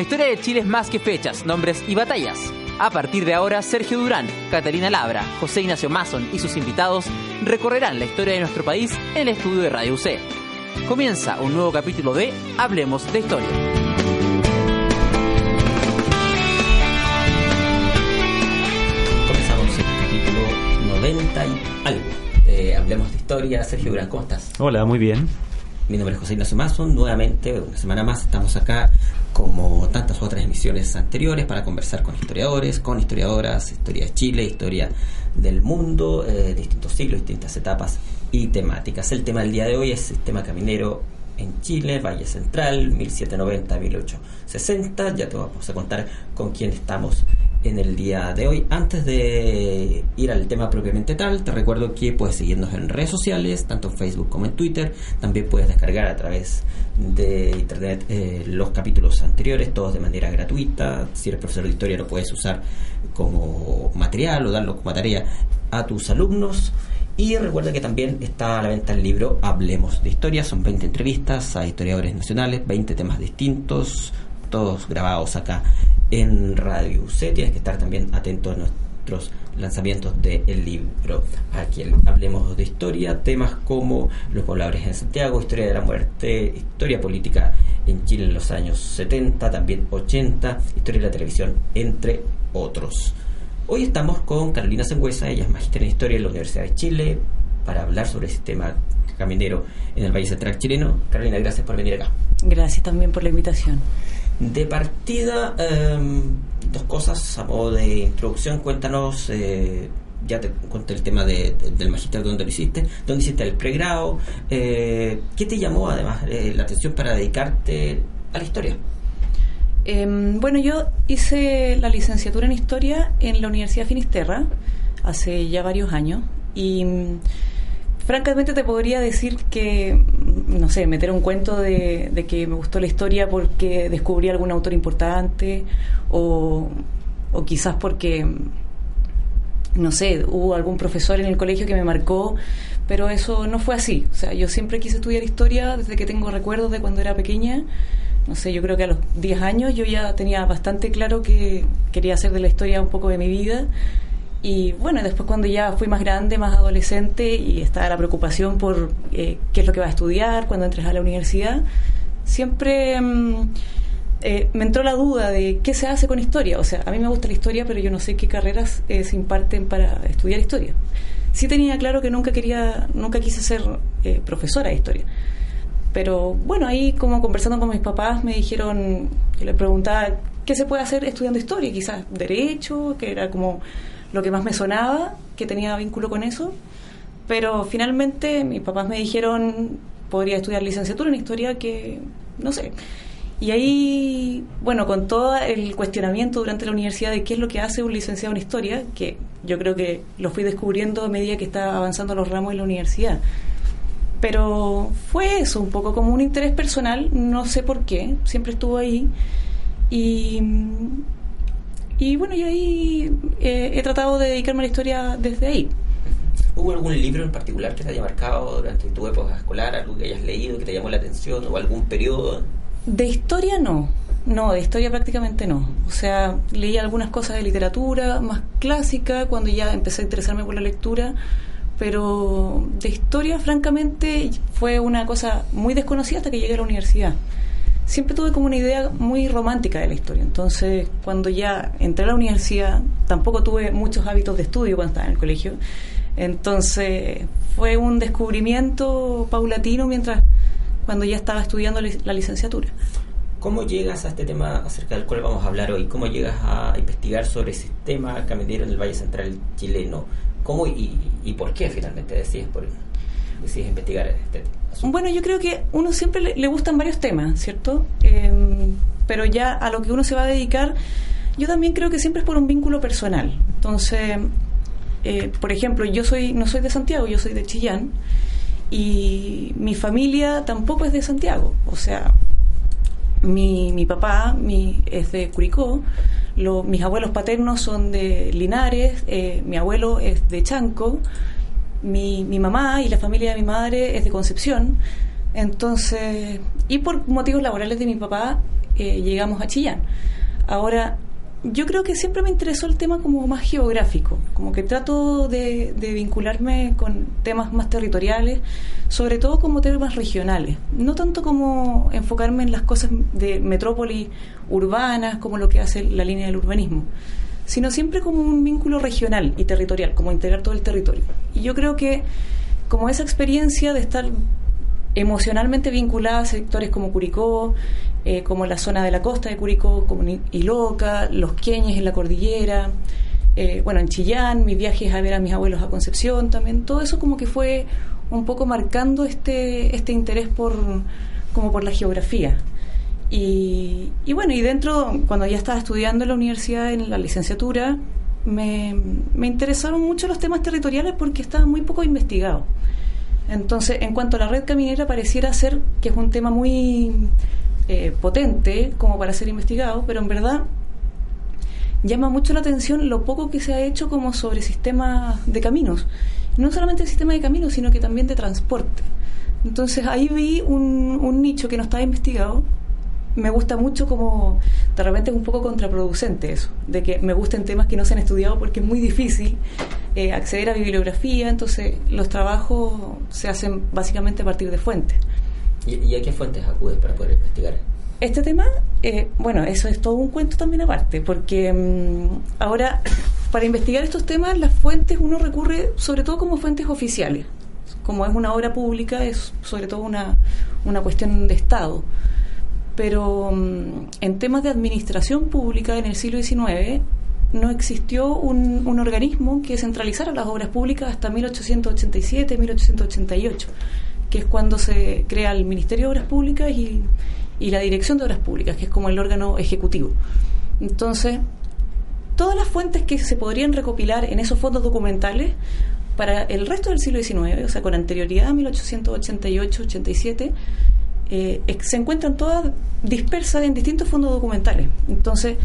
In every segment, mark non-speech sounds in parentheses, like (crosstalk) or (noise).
La historia de Chile es más que fechas, nombres y batallas. A partir de ahora, Sergio Durán, Catalina Labra, José Ignacio Mason y sus invitados recorrerán la historia de nuestro país en el estudio de Radio UC. Comienza un nuevo capítulo de Hablemos de Historia. Comenzamos el capítulo 90 y algo. Eh, hablemos de historia. Sergio Durán, ¿cómo estás? Hola, muy bien. Mi nombre es José Ignacio Mason. Nuevamente, una semana más, estamos acá como tantas otras emisiones anteriores para conversar con historiadores, con historiadoras, historia de Chile, historia del mundo, eh, distintos siglos, distintas etapas y temáticas. El tema del día de hoy es sistema caminero en Chile, Valle Central, 1790-1860. Ya te vamos a contar con quién estamos en el día de hoy. Antes de ir al tema propiamente tal, te recuerdo que puedes seguirnos en redes sociales, tanto en Facebook como en Twitter. También puedes descargar a través de internet eh, los capítulos anteriores, todos de manera gratuita. Si eres profesor de historia, lo puedes usar como material o darlo como tarea a tus alumnos. Y recuerda que también está a la venta el libro Hablemos de Historia. Son 20 entrevistas a historiadores nacionales, 20 temas distintos, todos grabados acá en Radio UC. Tienes que estar también atento a nuestros lanzamientos del libro. Aquí hablemos de historia, temas como los pobladores en Santiago, historia de la muerte, historia política en Chile en los años 70, también 80, historia de la televisión, entre otros. Hoy estamos con Carolina Sangüesa, ella es magíster en historia en la Universidad de Chile, para hablar sobre el sistema caminero en el Valle Central chileno. Carolina, gracias por venir acá. Gracias también por la invitación. De partida, eh, dos cosas a modo de introducción. Cuéntanos, eh, ya te conté el tema de, de, del magister, dónde lo hiciste, dónde hiciste el pregrado, eh, ¿qué te llamó además eh, la atención para dedicarte a la historia? Eh, bueno, yo hice la licenciatura en historia en la Universidad Finisterra hace ya varios años y francamente te podría decir que, no sé, meter un cuento de, que me gustó la historia porque descubrí algún autor importante o, o quizás porque, no sé, hubo algún profesor en el colegio que me marcó, pero eso no fue así. O sea, yo siempre quise estudiar historia desde que tengo recuerdos de cuando era pequeña. No sé, yo creo que a los 10 años yo ya tenía bastante claro que quería hacer de la historia un poco de mi vida y bueno, después cuando ya fui más grande, más adolescente y estaba la preocupación por eh, qué es lo que va a estudiar cuando entres a la universidad, siempre mm, eh, me entró la duda de qué se hace con historia. O sea, a mí me gusta la historia, pero yo no sé qué carreras eh, se imparten para estudiar historia. Sí tenía claro que nunca quería, nunca quise ser eh, profesora de historia. Pero bueno, ahí como conversando con mis papás me dijeron, yo les preguntaba, ¿qué se puede hacer estudiando historia? Quizás derecho, que era como lo que más me sonaba, que tenía vínculo con eso. Pero finalmente mis papás me dijeron, podría estudiar licenciatura en historia, que no sé. Y ahí, bueno, con todo el cuestionamiento durante la universidad de qué es lo que hace un licenciado en historia, que yo creo que lo fui descubriendo a medida que estaba avanzando los ramos en la universidad. Pero fue eso, un poco como un interés personal, no sé por qué, siempre estuvo ahí. Y y bueno, yo ahí eh, he tratado de dedicarme a la historia desde ahí. ¿Hubo algún libro en particular que te haya marcado durante tu época escolar, algo que hayas leído, que te llamó la atención, o algún periodo? De historia no, no, de historia prácticamente no. O sea, leí algunas cosas de literatura más clásica cuando ya empecé a interesarme por la lectura, pero de historia francamente fue una cosa muy desconocida hasta que llegué a la universidad siempre tuve como una idea muy romántica de la historia. Entonces, cuando ya entré a la universidad, tampoco tuve muchos hábitos de estudio cuando estaba en el colegio. Entonces, fue un descubrimiento paulatino mientras cuando ya estaba estudiando la licenciatura. ¿Cómo llegas a este tema acerca del cual vamos a hablar hoy? ¿Cómo llegas a investigar sobre el sistema caminero en el Valle Central chileno? ¿Cómo y, y por qué finalmente decides, por, este? Bueno, yo creo que uno siempre le, gustan varios temas, ¿cierto? Eh, pero ya a lo que uno se va a dedicar, yo también creo que siempre es por un vínculo personal. Entonces, eh, por ejemplo, yo soy no soy de Santiago, yo soy de Chillán y mi familia tampoco es de Santiago. O sea, mi, mi papá mi, es de Curicó, mis abuelos paternos son de Linares, eh, mi abuelo es de Chanco mi, mi mamá y la familia de mi madre es de Concepción. Entonces, y por motivos laborales de mi papá, eh, llegamos a Chillán. Ahora, yo creo que siempre me interesó el tema como más geográfico, como que trato de, vincularme con temas más territoriales, sobre todo como temas regionales, no tanto como enfocarme en las cosas de metrópoli urbanas, como lo que hace la línea del urbanismo, sino siempre como un vínculo regional y territorial, como integrar todo el territorio. Y yo creo que como esa experiencia de estar emocionalmente vinculada a sectores como Curicó, eh, como la zona de la costa de Curicó, como Iloca, los Queñes en la cordillera, eh, bueno, en Chillán, mis viajes a ver a mis abuelos a Concepción también, todo eso como que fue un poco marcando este, este interés por, como por la geografía. Y, y bueno, y dentro, cuando ya estaba estudiando en la universidad, en la licenciatura, me, me interesaron mucho los temas territoriales porque estaban muy poco investigados. Entonces, en cuanto a la red caminera, pareciera ser que es un tema muy eh, potente como para ser investigado, pero en verdad llama mucho la atención lo poco que se ha hecho como sobre sistemas de caminos. No solamente el sistema de caminos, sino que también de transporte. Entonces ahí vi un nicho que no estaba investigado. Me gusta mucho como de repente es un poco contraproducente eso, de que me gusten temas que no se han estudiado porque es muy difícil eh, acceder a bibliografía, entonces los trabajos se hacen básicamente a partir de fuentes. ¿Y, a qué fuentes acudes para poder investigar? Este tema, eh, bueno, eso es todo un cuento también aparte, porque mm, ahora para investigar estos temas las fuentes uno recurre sobre todo como fuentes oficiales. Como es una obra pública, es sobre todo una, una cuestión de Estado. Pero mm, en temas de administración pública en el siglo XIX no existió un, organismo que centralizara las obras públicas hasta 1887-1888 que es cuando se crea el Ministerio de Obras Públicas y, la Dirección de Obras Públicas, que es como el órgano ejecutivo. Entonces, todas las fuentes que se podrían recopilar en esos fondos documentales para el resto del siglo XIX, o sea, con anterioridad a 1888-87, eh, se encuentran todas dispersas en distintos fondos documentales. Entonces,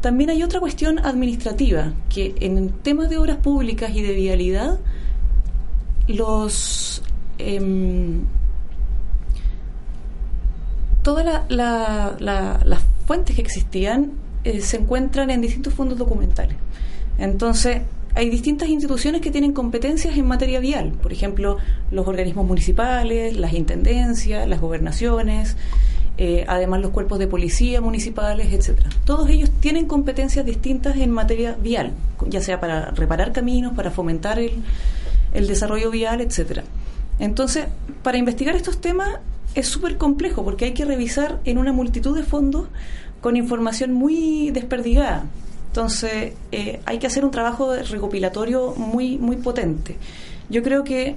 también hay otra cuestión administrativa, que en temas de obras públicas y de vialidad, los Em, todas las fuentes que existían eh, se encuentran en distintos fondos documentales. Entonces, hay distintas instituciones que tienen competencias en materia vial, por ejemplo, los organismos municipales, las intendencias, las gobernaciones, eh, además los cuerpos de policía municipales, etcétera. Todos ellos tienen competencias distintas en materia vial, ya sea para reparar caminos, para fomentar el, el desarrollo vial, etcétera. Entonces, para investigar estos temas es súper complejo porque hay que revisar en una multitud de fondos con información muy desperdigada. Entonces, eh, hay que hacer un trabajo recopilatorio muy, muy potente. Yo creo que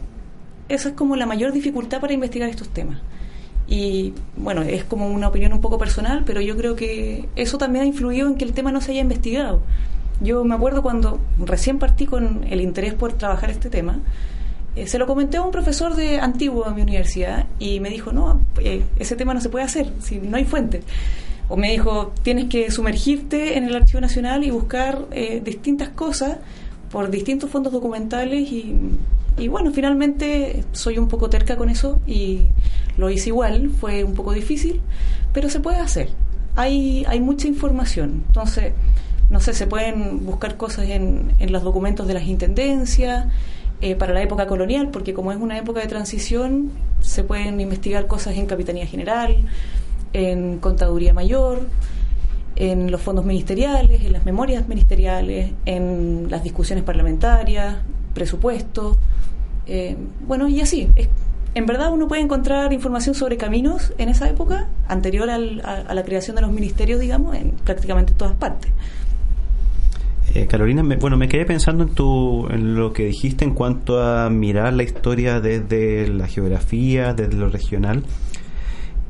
esa es como la mayor dificultad para investigar estos temas. Y bueno, es como una opinión un poco personal, pero yo creo que eso también ha influido en que el tema no se haya investigado. Yo me acuerdo cuando recién partí con el interés por trabajar este tema, eh, se lo comenté a un profesor de antiguo de mi universidad y me dijo, no, eh, ese tema no se puede hacer, si no hay fuente. O me dijo, tienes que sumergirte en el Archivo Nacional y buscar eh, distintas cosas por distintos fondos documentales y, y bueno, finalmente soy un poco terca con eso y lo hice igual, fue un poco difícil, pero se puede hacer. Hay, hay mucha información, entonces, no sé, se pueden buscar cosas en, en los documentos de las intendencias, eh, para la época colonial, porque como es una época de transición, se pueden investigar cosas en Capitanía General, en Contaduría Mayor, en los fondos ministeriales, en las memorias ministeriales, en las discusiones parlamentarias, presupuestos, eh, bueno, y así. en verdad uno puede encontrar información sobre caminos en esa época, anterior a, a, la creación de los ministerios, digamos, en prácticamente todas partes. Eh, Carolina, me, bueno, me quedé pensando en, tu, en lo que dijiste en cuanto a mirar la historia desde la geografía, desde lo regional,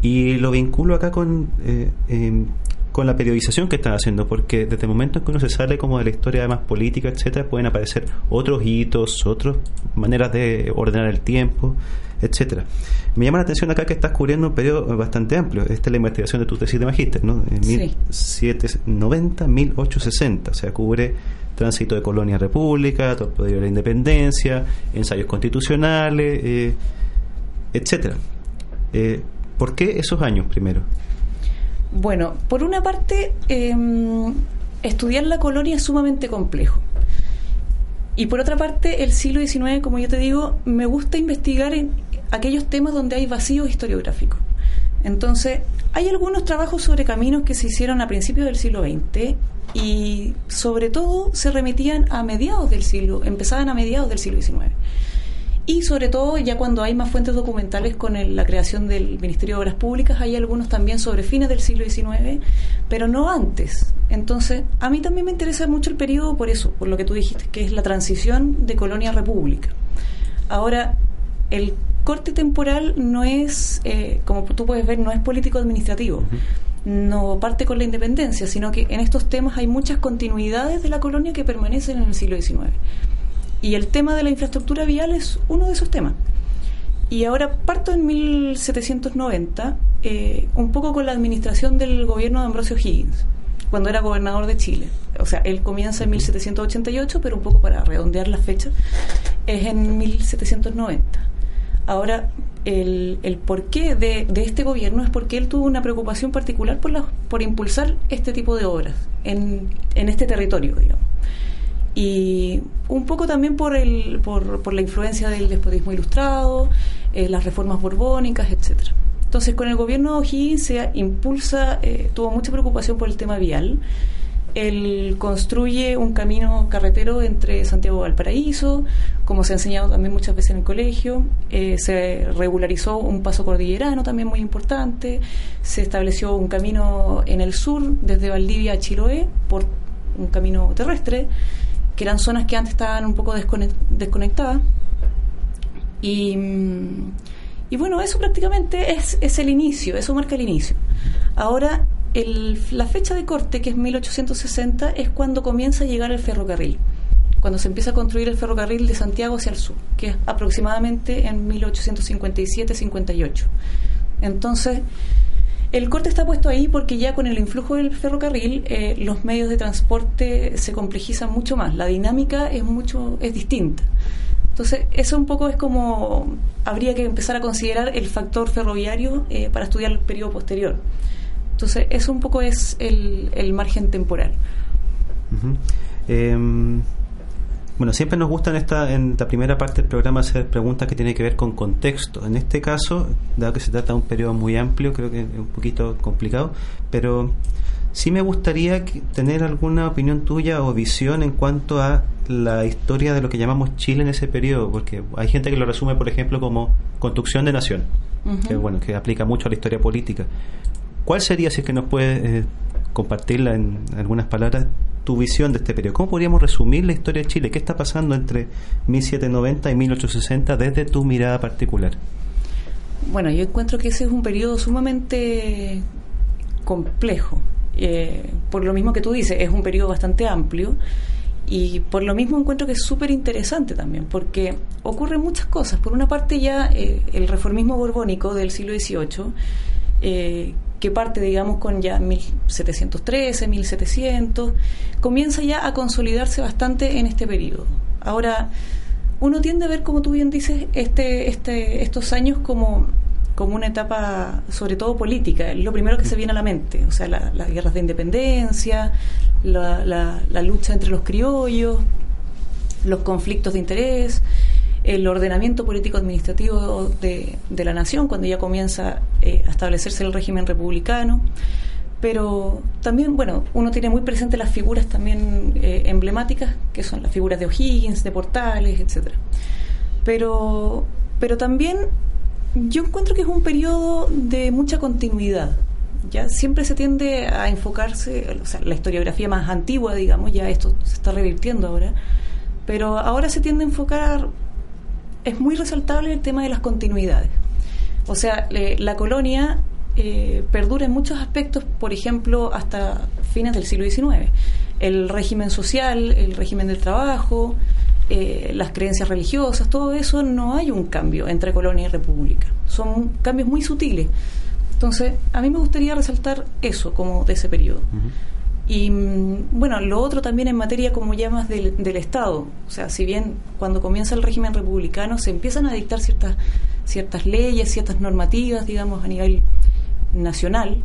y lo vinculo acá con, eh, em, con la periodización que están haciendo, porque desde el momento en que uno se sale como de la historia más política, etcétera, pueden aparecer otros hitos, otras maneras de ordenar el tiempo, etcétera. Me llama la atención acá que estás cubriendo un periodo bastante amplio. Esta es la investigación de tu tesis de magíster, ¿no? En 1790-1860. O sea, cubre tránsito de colonia a república, todo de la independencia, ensayos constitucionales, eh, etcétera. Eh, ¿Por qué esos años primero? Bueno, por una parte, em, estudiar la colonia es sumamente complejo. Y por otra parte, el siglo XIX, como yo te digo, me gusta investigar en aquellos temas donde hay vacíos historiográficos. Entonces, hay algunos trabajos sobre caminos que se hicieron a principios del siglo XX y sobre todo se remitían a mediados del siglo, empezaban a mediados del siglo XIX. Y sobre todo, ya cuando hay más fuentes documentales con la creación del Ministerio de Obras Públicas, hay algunos también sobre fines del siglo XIX, pero no antes. Entonces, a mí también me interesa mucho el periodo por eso, por lo que tú dijiste, que es la transición de colonia a república. Ahora, el corte temporal no es, eh, como tú puedes ver, no es político administrativo. No parte con la independencia, sino que en estos temas hay muchas continuidades de la colonia que permanecen en el siglo XIX. Y el tema de la infraestructura vial es uno de esos temas. Y ahora parto en 1790, eh, un poco con la administración del gobierno de Ambrosio Higgins, cuando era gobernador de Chile. O sea, él comienza en 1788, pero un poco para redondear la fecha, es en 1790. Ahora, el, el porqué de, de, este gobierno es porque él tuvo una preocupación particular por, la, por impulsar este tipo de obras en, en este territorio, digamos y un poco también por, el, por, por la influencia del despotismo ilustrado, eh, las reformas borbónicas, etcétera. Entonces, con el gobierno de O'Higgins se impulsa, eh, tuvo mucha preocupación por el tema vial. Él construye un camino carretero entre Santiago y Valparaíso, como se ha enseñado también muchas veces en el colegio. Eh, se regularizó un paso cordillerano también muy importante. Se estableció un camino en el sur, desde Valdivia a Chiloé, por un camino terrestre que eran zonas que antes estaban un poco desconectadas. Y, y bueno, eso prácticamente es, es, el inicio, eso marca el inicio. Ahora, el, la fecha de corte, que es 1860, es cuando comienza a llegar el ferrocarril, cuando se empieza a construir el ferrocarril de Santiago hacia el sur, que es aproximadamente en 1857-58. Entonces, el corte está puesto ahí porque ya con el influjo del ferrocarril eh, los medios de transporte se complejizan mucho más, la dinámica es mucho es distinta. Entonces, eso un poco es como habría que empezar a considerar el factor ferroviario eh, para estudiar el periodo posterior. Entonces, eso un poco es el, el margen temporal. Bueno, siempre nos gusta en esta, en la primera parte del programa hacer preguntas que tienen que ver con contexto. En este caso, dado que se trata de un periodo muy amplio, creo que es un poquito complicado, pero sí me gustaría tener alguna opinión tuya o visión en cuanto a la historia de lo que llamamos Chile en ese periodo, porque hay gente que lo resume, por ejemplo, como construcción de nación, que bueno, que aplica mucho a la historia política. ¿Cuál sería, si es que nos puedes eh, compartirla en algunas palabras, tu visión de este periodo. ¿Cómo podríamos resumir la historia de Chile? ¿Qué está pasando entre 1790 y 1860 desde tu mirada particular? Bueno, yo encuentro que ese es un periodo sumamente complejo. Eh, por lo mismo que tú dices, es un periodo bastante amplio y por lo mismo encuentro que es súper interesante también, porque ocurren muchas cosas. Por una parte ya eh, el reformismo borbónico del siglo XVIII, que parte, digamos, con ya 1713, 1700, comienza ya a consolidarse bastante en este periodo. Ahora, uno tiende a ver, como tú bien dices, este, este, estos años como, como una etapa, sobre todo política, lo primero que se viene a la mente, o sea, las guerras de independencia, la, la lucha entre los criollos, los conflictos de interés, el ordenamiento político-administrativo de, de, la nación, cuando ya comienza eh, a establecerse el régimen republicano. Pero también, bueno, uno tiene muy presente las figuras también eh, emblemáticas, que son las figuras de O'Higgins, de Portales, etcétera. Pero, pero también yo encuentro que es un periodo de mucha continuidad. Ya siempre se tiende a enfocarse, o sea, la historiografía más antigua, digamos, ya esto se está revirtiendo ahora, pero ahora se tiende a enfocar es muy resaltable el tema de las continuidades. O sea, la colonia eh, perdura en muchos aspectos, por ejemplo, hasta fines del siglo XIX. El régimen social, el régimen del trabajo, eh, las creencias religiosas, todo eso no hay un cambio entre colonia y república. Son cambios muy sutiles. Entonces, a mí me gustaría resaltar eso como de ese periodo. Y mm, bueno, lo otro también en materia, como llamas, del, del Estado. O sea, si bien cuando comienza el régimen republicano se empiezan a dictar ciertas, ciertas leyes, ciertas normativas, digamos, a nivel nacional,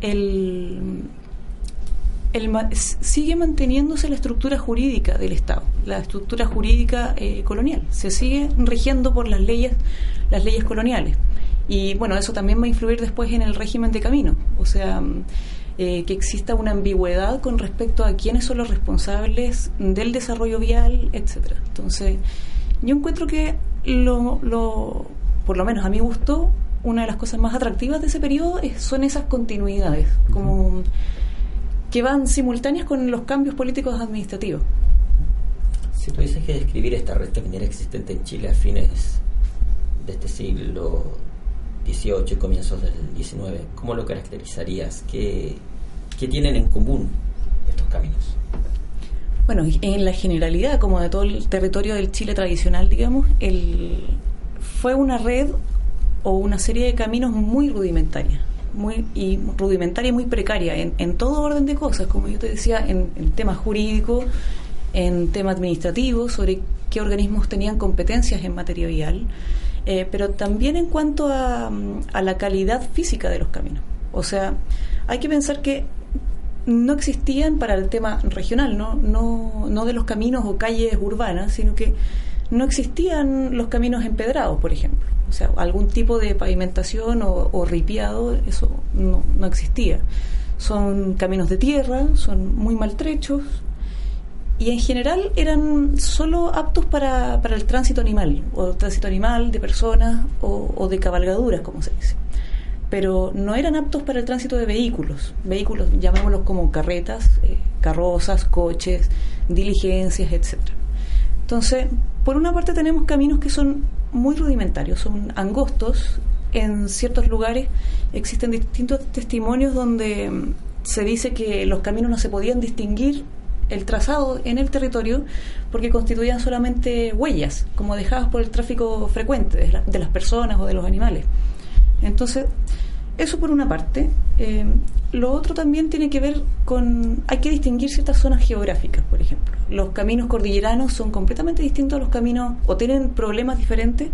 el, sigue manteniéndose la estructura jurídica del Estado, la estructura jurídica eh, colonial. Se sigue rigiendo por las leyes, las leyes coloniales. Y bueno, eso también va a influir después en el régimen de camino. O sea, eh, que exista una ambigüedad con respecto a quiénes son los responsables del desarrollo vial, etcétera. Entonces, yo encuentro que lo, lo, por lo menos a mi gusto, una de las cosas más atractivas de ese periodo son esas continuidades, como que van simultáneas con los cambios políticos administrativos. Si tuvieses que describir esta red minera existente en Chile a fines de este siglo XVIII y comienzos del XIX, ¿cómo lo caracterizarías? ¿Qué, qué tienen en común estos caminos? Bueno, en la generalidad, como de todo el territorio del Chile tradicional, digamos, el, fue una red o una serie de caminos muy rudimentarias muy y rudimentaria y muy precaria en, en todo orden de cosas, como yo te decía, en, en temas jurídicos, en temas administrativos, sobre qué organismos tenían competencias en materia vial, eh, pero también en cuanto a, a, la calidad física de los caminos. O sea, hay que pensar que no existían para el tema regional, no, no, no de los caminos o calles urbanas, sino que no existían los caminos empedrados, por ejemplo. O sea, algún tipo de pavimentación o, ripiado, eso no, no, existía. Son caminos de tierra, son muy maltrechos y en general eran solo aptos para, para el tránsito animal, o tránsito animal de personas o, de cabalgaduras, como se dice. Pero no eran aptos para el tránsito de vehículos, vehículos, llamémoslos como carretas, eh, carrozas, coches, diligencias, etcétera. Entonces, por una parte tenemos caminos que son muy rudimentarios, son angostos. En ciertos lugares existen distintos testimonios donde mm, se dice que los caminos no se podían distinguir el trazado en el territorio porque constituían solamente huellas, como dejadas por el tráfico frecuente de, de las personas o de los animales. Entonces, eso por una parte. Eh, lo otro también tiene que ver con... Hay que distinguir ciertas zonas geográficas, por ejemplo. Los caminos cordilleranos son completamente distintos a los caminos, o tienen problemas diferentes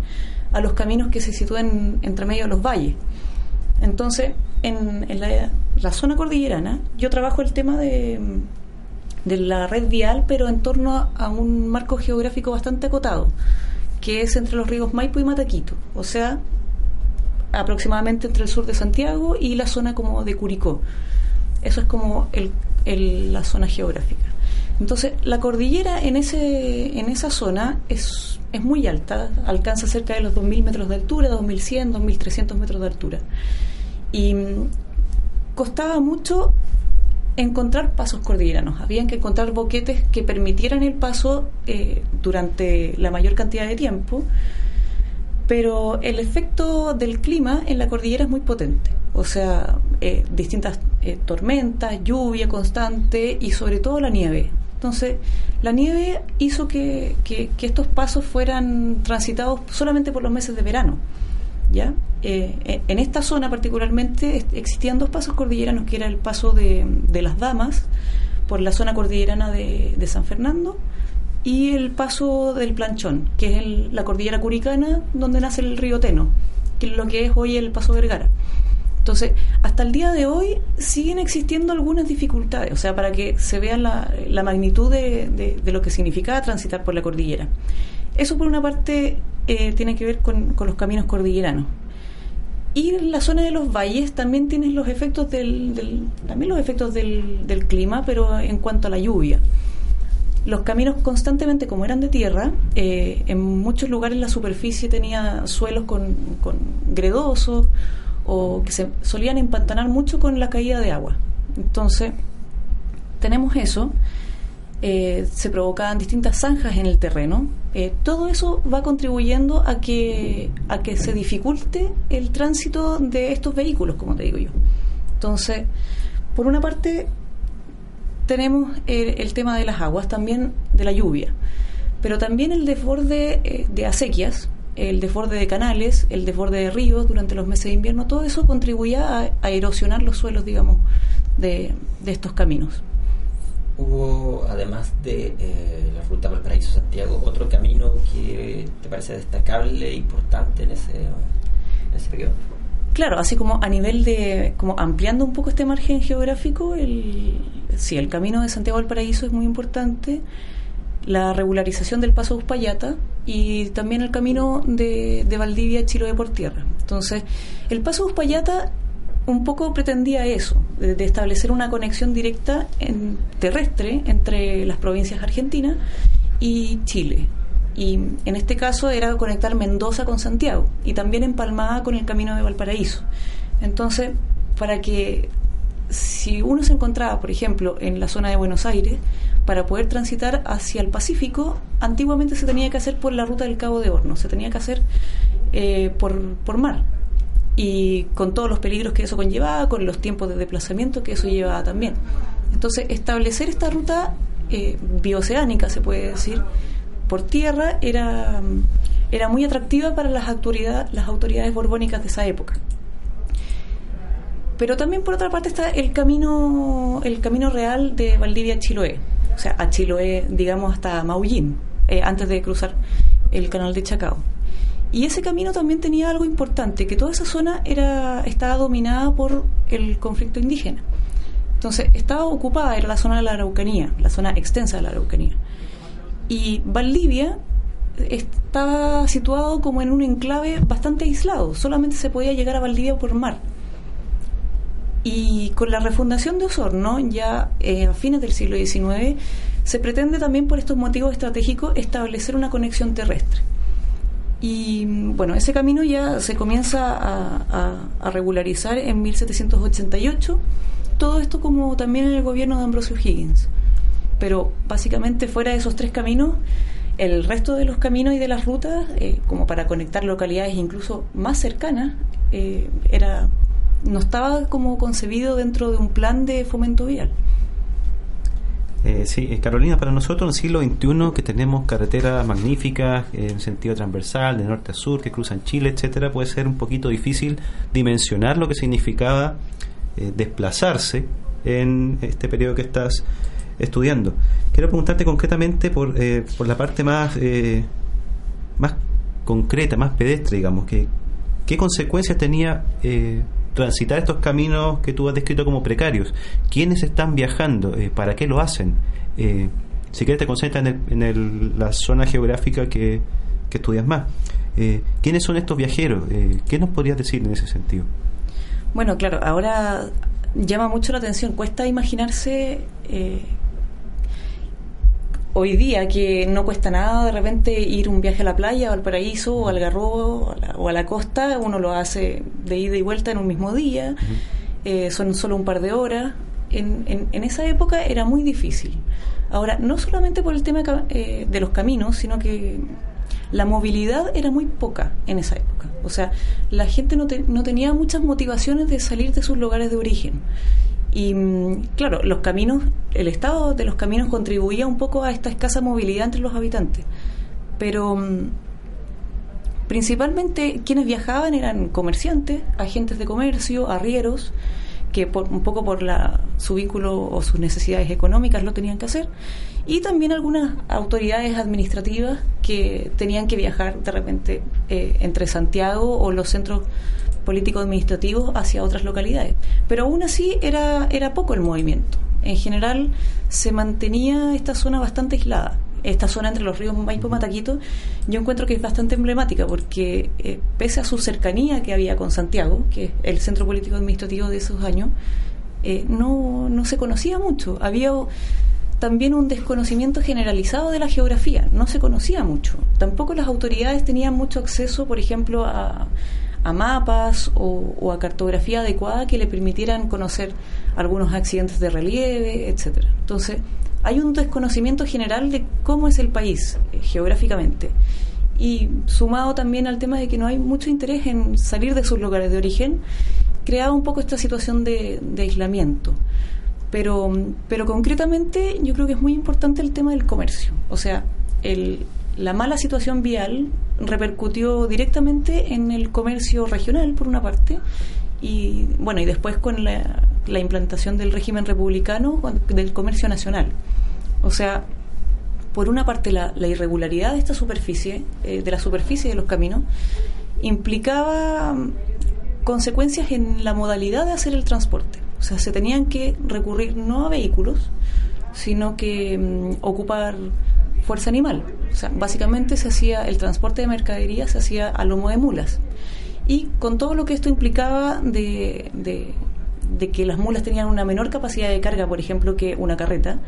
a los caminos que se sitúan entre medio de los valles. Entonces, en, la, zona cordillerana, yo trabajo el tema de, de la red vial, pero en torno a, un marco geográfico bastante acotado, que es entre los ríos Maipo y Mataquito. O sea, aproximadamente entre el sur de Santiago y la zona como de Curicó. Eso es como el, la zona geográfica. Entonces, la cordillera en, ese, en esa zona es, es muy alta, alcanza cerca de los 2.000 metros de altura, 2.100, 2.300 metros de altura. Y mm, costaba mucho encontrar pasos cordilleranos. Habían que encontrar boquetes que permitieran el paso eh, durante la mayor cantidad de tiempo pero el efecto del clima en la cordillera es muy potente. O sea, eh, distintas eh, tormentas, lluvia constante y sobre todo la nieve. Entonces, la nieve hizo que, estos pasos fueran transitados solamente por los meses de verano. ¿Ya? Eh, en esta zona particularmente existían dos pasos cordilleranos, que era el paso de, las Damas por la zona cordillerana de, San Fernando y el paso del Planchón, que es la cordillera curicana donde nace el río Teno, que es lo que es hoy el paso Vergara. Entonces, hasta el día de hoy siguen existiendo algunas dificultades, o sea, para que se vea la, magnitud de, lo que significaba transitar por la cordillera. Eso por una parte eh, tiene que ver con, con, los caminos cordilleranos. Y la zona de los valles también tiene los efectos del, del también los efectos del, del clima, pero en cuanto a la lluvia los caminos constantemente, como eran de tierra, eh, en muchos lugares la superficie tenía suelos con, con gredosos o que se solían empantanar mucho con la caída de agua. Entonces, tenemos eso, eh, se provocaban distintas zanjas en el terreno. Eh, todo eso va contribuyendo a que, a que se dificulte el tránsito de estos vehículos, como te digo yo. Entonces, por una parte, tenemos el, tema de las aguas, también de la lluvia, pero también el desborde eh, de acequias, el desborde de canales, el desborde de ríos durante los meses de invierno, todo eso contribuía a, erosionar los suelos, digamos, de, estos caminos. Hubo, además de eh, la ruta Valparaíso-Santiago, otro camino que te parece destacable e importante en ese, en ese periodo. claro, así como a nivel de, como ampliando un poco este margen geográfico, el, sí, el camino de Santiago al Paraíso es muy importante, la regularización del paso Uspallata y también el camino de, de Valdivia a Chiloé por tierra. Entonces, el paso Uspallata un poco pretendía eso, de, establecer una conexión directa en, terrestre entre las provincias argentinas y Chile. Y en este caso era conectar Mendoza con Santiago y también empalmada con el camino de Valparaíso. Entonces, para que si uno se encontraba, por ejemplo, en la zona de Buenos Aires, para poder transitar hacia el Pacífico, antiguamente se tenía que hacer por la ruta del Cabo de Horno, se tenía que hacer eh, por, por mar. Y con todos los peligros que eso conllevaba, con los tiempos de desplazamiento que eso llevaba también. Entonces, establecer esta ruta eh, bioceánica, se puede decir, por tierra, era, era muy atractiva para las, autoridad, las autoridades borbónicas de esa época. Pero también por otra parte está el camino, el camino real de Valdivia a Chiloé, o sea, a Chiloé, digamos, hasta Maullín, eh, antes de cruzar el canal de Chacao. Y ese camino también tenía algo importante, que toda esa zona era, estaba dominada por el conflicto indígena. Entonces, estaba ocupada, era la zona de la Araucanía, la zona extensa de la Araucanía. Y Valdivia estaba situado como en un enclave bastante aislado, solamente se podía llegar a Valdivia por mar. Y con la refundación de Osorno, ya eh, a fines del siglo XIX, se pretende también por estos motivos estratégicos establecer una conexión terrestre. Y bueno, ese camino ya se comienza a, regularizar en 1788, todo esto como también en el gobierno de Ambrosio Higgins. Pero básicamente fuera de esos tres caminos, el resto de los caminos y de las rutas, eh, como para conectar localidades incluso más cercanas, eh, era no estaba como concebido dentro de un plan de fomento vial. Eh, sí, eh, Carolina, para nosotros en el siglo XXI que tenemos carreteras magníficas en sentido transversal, de norte a sur, que cruzan Chile, etcétera, puede ser un poquito difícil dimensionar lo que significaba eh, desplazarse en este periodo que estás estudiando. Quiero preguntarte concretamente por, eh, por la parte más, eh, más concreta, más pedestre, digamos, que, ¿qué consecuencias tenía transitar estos caminos que tú has descrito como precarios. ¿Quiénes están viajando? Eh, ¿Para qué lo hacen? Eh, si quieres te concentras en, el, en el, la zona geográfica que, que estudias más. Eh, ¿Quiénes son estos viajeros? Eh, ¿Qué nos podrías decir en ese sentido? Bueno, claro, ahora llama mucho la atención. Cuesta imaginarse eh, hoy día que no cuesta nada de repente ir un viaje a la playa o al paraíso o al garrobo o a la, o a la costa, uno lo hace de ida y vuelta en un mismo día, uh -huh. eh, son solo un par de horas. En, en, en, esa época era muy difícil. Ahora, no solamente por el tema eh, de los caminos, sino que la movilidad era muy poca en esa época. O sea, la gente no, te, no tenía muchas motivaciones de salir de sus lugares de origen. Y claro, los caminos, el estado de los caminos contribuía un poco a esta escasa movilidad entre los habitantes. Pero principalmente quienes viajaban eran comerciantes, agentes de comercio, arrieros, que por, un poco por la, su vínculo o sus necesidades económicas lo tenían que hacer, y también algunas autoridades administrativas que tenían que viajar de repente eh, entre Santiago o los centros políticos administrativos hacia otras localidades. Pero aún así era, era poco el movimiento. En general se mantenía esta zona bastante aislada. Esta zona entre los ríos Maipo y Mataquito yo encuentro que es bastante emblemática porque eh, pese a su cercanía que había con Santiago, que es el centro político administrativo de esos años, eh, no, no se conocía mucho. Había también un desconocimiento generalizado de la geografía, no se conocía mucho. Tampoco las autoridades tenían mucho acceso, por ejemplo, a, a mapas o, a cartografía adecuada que le permitieran conocer algunos accidentes de relieve, etcétera. Entonces, hay un desconocimiento general de cómo es el país eh, geográficamente. Y sumado también al tema de que no hay mucho interés en salir de sus lugares de origen, creaba un poco esta situación de aislamiento. Pero, pero concretamente yo creo que es muy importante el tema del comercio. O sea, el, la mala situación vial repercutió directamente en el comercio regional, por una parte, y bueno, y después con la, la implantación del régimen republicano del comercio nacional. O sea, por una parte la, la irregularidad de esta superficie, eh, de la superficie de los caminos, implicaba consecuencias en la modalidad de hacer el transporte. O sea, se tenían que recurrir no a vehículos, sino que mm, ocupar fuerza animal. O sea, básicamente se hacía el transporte de mercadería se hacía a lomo de mulas. Y con todo lo que esto implicaba de, de, que las mulas tenían una menor capacidad de carga, por ejemplo, que una carreta.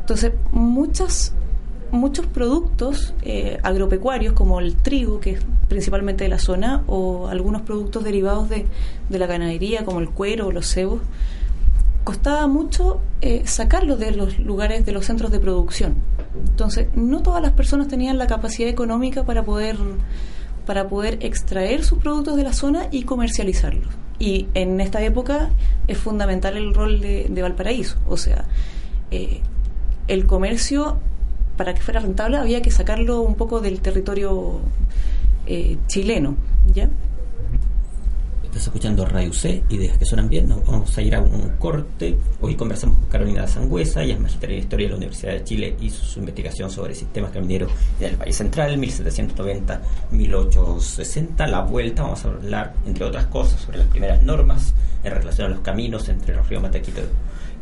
Entonces, muchas muchos productos eh, agropecuarios como el trigo, que es principalmente de la zona, o algunos productos derivados de, de la ganadería como el cuero o los cebos, costaba mucho eh, sacarlos de los lugares, de los centros de producción. Entonces, no todas las personas tenían la capacidad económica para poder, para poder extraer sus productos de la zona y comercializarlos. Y en esta época es fundamental el rol de, Valparaíso. O sea, eh, el comercio, para que fuera rentable, había que sacarlo un poco del territorio eh, chileno. ¿ya? Estás escuchando Radio C, ideas que suenan bien. Nos vamos a ir a un corte. Hoy conversamos con Carolina Sangüesa, ella es magister en Historia de la Universidad de Chile, hizo su investigación sobre sistemas camineros en el País Central, 1790-1860. La vuelta, vamos a hablar, entre otras cosas, sobre las primeras normas en relación a los caminos entre los ríos Matequito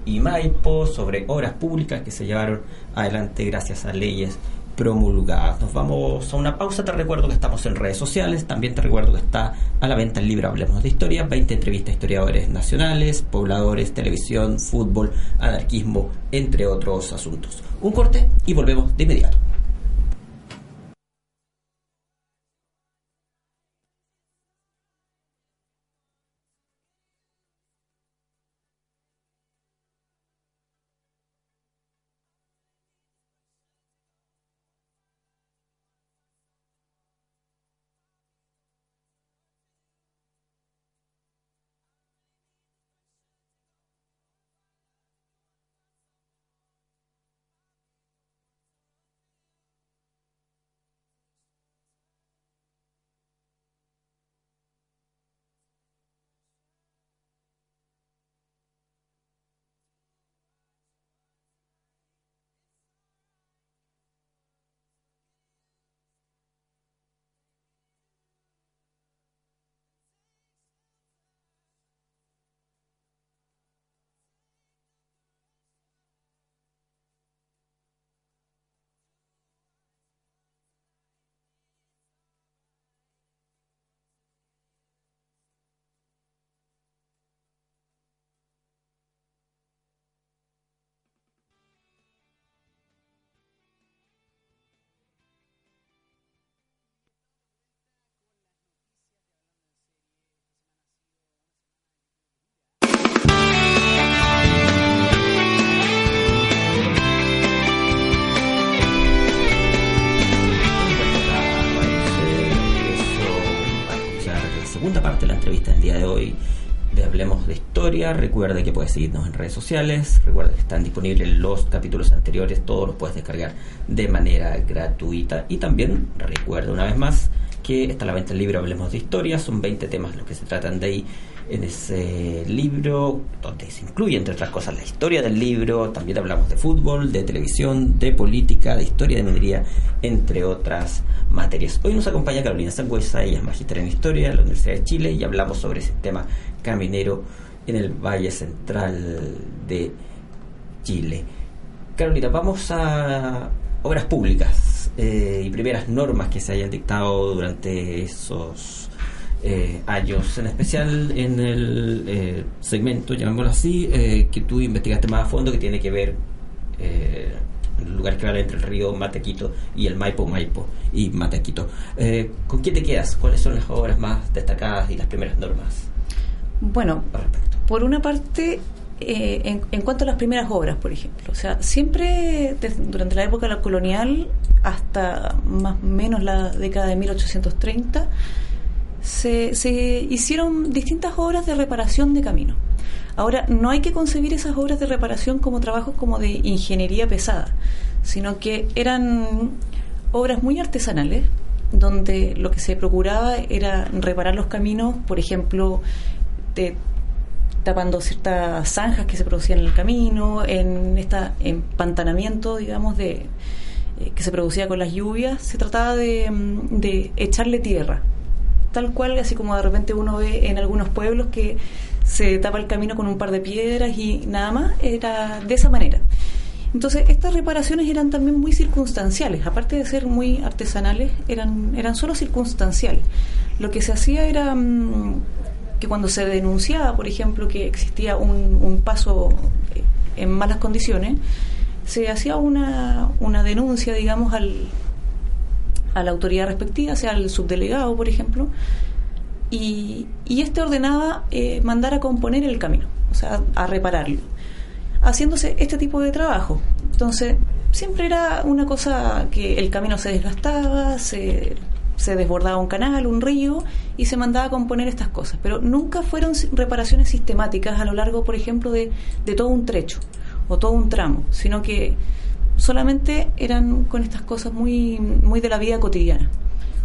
y Maipo, sobre obras públicas que se llevaron adelante gracias a leyes promulgadas. Nos vamos a una pausa. Te recuerdo que estamos en redes sociales. También te recuerdo que está a la venta el libro Hablemos de Historia. 20 entrevistas a historiadores nacionales, pobladores, televisión, fútbol, anarquismo, entre otros asuntos. Un corte y volvemos de inmediato. Recuerda que puedes seguirnos en redes sociales. Recuerda que están disponibles los capítulos anteriores. Todos los puedes descargar de manera gratuita. Y también recuerda una vez más que está la venta el libro Hablemos de Historia. Son 20 temas los que se tratan de ahí en ese libro, donde se incluye, entre otras cosas, la historia del libro. También hablamos de fútbol, de televisión, de política, de historia de minería, entre otras materias. Hoy nos acompaña Carolina Sangüesa, ella es magíster en historia de la Universidad de Chile y hablamos sobre ese tema caminero en el Valle Central de Chile. Carolina, vamos a obras públicas eh, y primeras normas que se hayan dictado durante esos eh, años, en especial en el eh, segmento, llamémoslo así, que tú investigaste más a fondo, que tiene que ver el lugar que va entre el río Matequito y el Maipo Maipo y Matequito. ¿Con quién te quedas? ¿Cuáles son las obras más destacadas y las primeras normas? Bueno, por una parte, eh, en, cuanto a las primeras obras, por ejemplo, o sea, siempre durante la época colonial hasta más o menos la década de 1830 se, se hicieron distintas obras de reparación de camino. Ahora, no hay que concebir esas obras de reparación como trabajos como de ingeniería pesada, sino que eran obras muy artesanales, donde lo que se procuraba era reparar los caminos, por ejemplo, tapando ciertas zanjas que se producían en el camino, en este empantanamiento, digamos, de eh, que se producía con las lluvias, se trataba de, echarle tierra. tal cual, así como de repente uno ve en algunos pueblos que se tapa el camino con un par de piedras y nada más, era de esa manera. Entonces, estas reparaciones eran también muy circunstanciales, aparte de ser muy artesanales, eran, eran solo circunstanciales. Lo que se hacía era mm, que cuando se denunciaba, por ejemplo, que existía un, paso eh, en malas condiciones, se hacía una, una denuncia, digamos, al, a la autoridad respectiva, sea al subdelegado, por ejemplo, y, y este ordenaba eh, mandar a componer el camino, o sea, a repararlo haciéndose este tipo de trabajo. Entonces, siempre era una cosa que el camino se desgastaba, se, se desbordaba un canal, un río, y se mandaba a componer estas cosas. Pero nunca fueron reparaciones sistemáticas a lo largo, por ejemplo, de, de todo un trecho o todo un tramo, sino que solamente eran con estas cosas muy, muy de la vida cotidiana.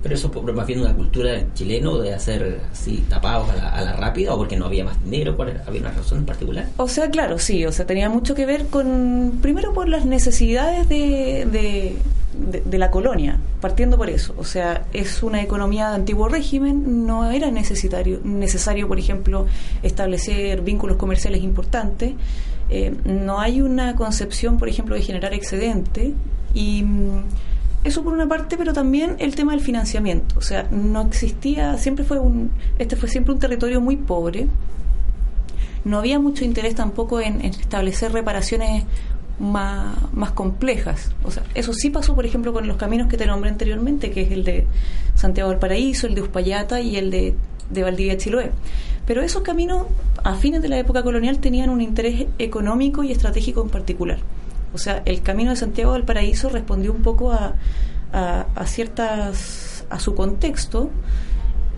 Pero eso por más bien una cultura chilena de hacer así tapados a la, a la rápida o porque no había más dinero, ¿cuál? ¿había una razón en particular? O sea, claro, sí, o sea, tenía mucho que ver con, primero por las necesidades de, de, de- la colonia, partiendo por eso. O sea, es una economía de antiguo régimen, no era necesario, necesario por ejemplo, establecer vínculos comerciales importantes, eh, no hay una concepción, por ejemplo, de generar excedente y... eso por una parte, pero también el tema del financiamiento. O sea, no existía, siempre fue un, este fue siempre un territorio muy pobre. No había mucho interés tampoco en, en establecer reparaciones más, más complejas. O sea, eso sí pasó, por ejemplo, con los caminos que te nombré anteriormente, que es el de Santiago del Paraíso, el de Uspallata y el de, de Valdivia Chiloé. Pero esos caminos, a fines de la época colonial, tenían un interés económico y estratégico en particular. O sea, el camino de Santiago del Paraíso respondió un poco a, a, a ciertas a su contexto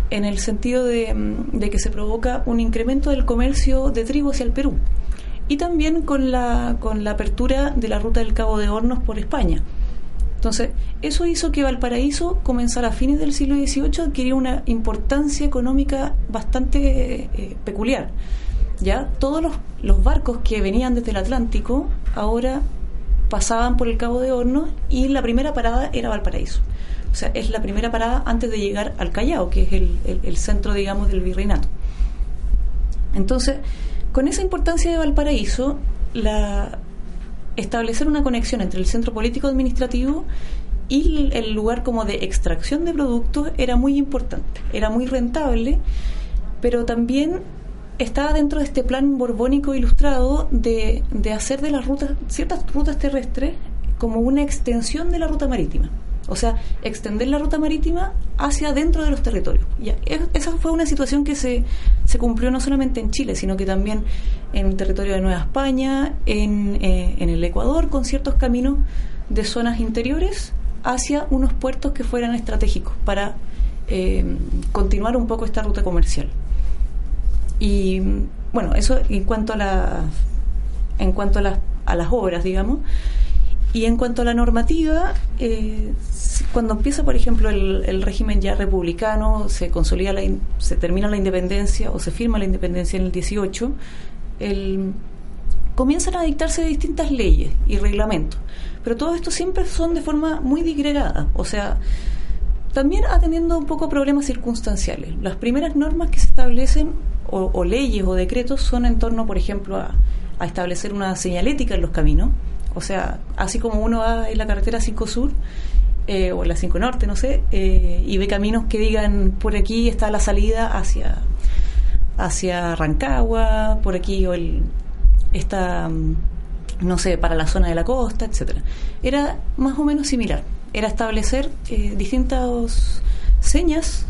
en el sentido de, mm, de que se provoca un incremento del comercio de trigo hacia el Perú y también con la con la apertura de la ruta del Cabo de Hornos por España. Entonces, eso hizo que Valparaíso comenzara a fines del siglo XVIII a adquirir una importancia económica bastante eh, peculiar. Ya todos los, los barcos que venían desde el Atlántico ahora pasaban por el Cabo de Hornos y la primera parada era Valparaíso. O sea, es la primera parada antes de llegar al Callao, que es el, el- centro, digamos, del virreinato. Entonces, con esa importancia de Valparaíso, la, establecer una conexión entre el centro político administrativo y el lugar como de extracción de productos era muy importante, era muy rentable, pero también estaba dentro de este plan borbónico ilustrado de, de hacer de las rutas, ciertas rutas terrestres como una extensión de la ruta marítima. O sea, extender la ruta marítima hacia dentro de los territorios. Ya, es- esa fue una situación que se, se cumplió no solamente en Chile, sino que también en el territorio de Nueva España, en, eh, en el Ecuador, con ciertos caminos de zonas interiores hacia unos puertos que fueran estratégicos para eh, continuar un poco esta ruta comercial. Y bueno, eso en cuanto a la en cuanto a las, a las obras, digamos. Y en cuanto a la normativa, eh, cuando empieza, por ejemplo, el, el régimen ya republicano, se consolida, la se termina la independencia o se firma la independencia en el 18, el, comienzan a dictarse distintas leyes y reglamentos. Pero todo esto siempre son de forma muy disgregada, o sea, también atendiendo un poco problemas circunstanciales. Las primeras normas que se establecen, o, o leyes o decretos, son en torno, por ejemplo, a, establecer una señalética en los caminos. O sea, así como uno va en la carretera 5 Sur eh, o la 5 Norte, no sé, eh, y ve caminos que digan por aquí está la salida hacia, hacia Rancagua, por aquí o el, está, mm, no sé, para la zona de la costa, etcétera. Era más o menos similar. Era establecer eh, distintas señas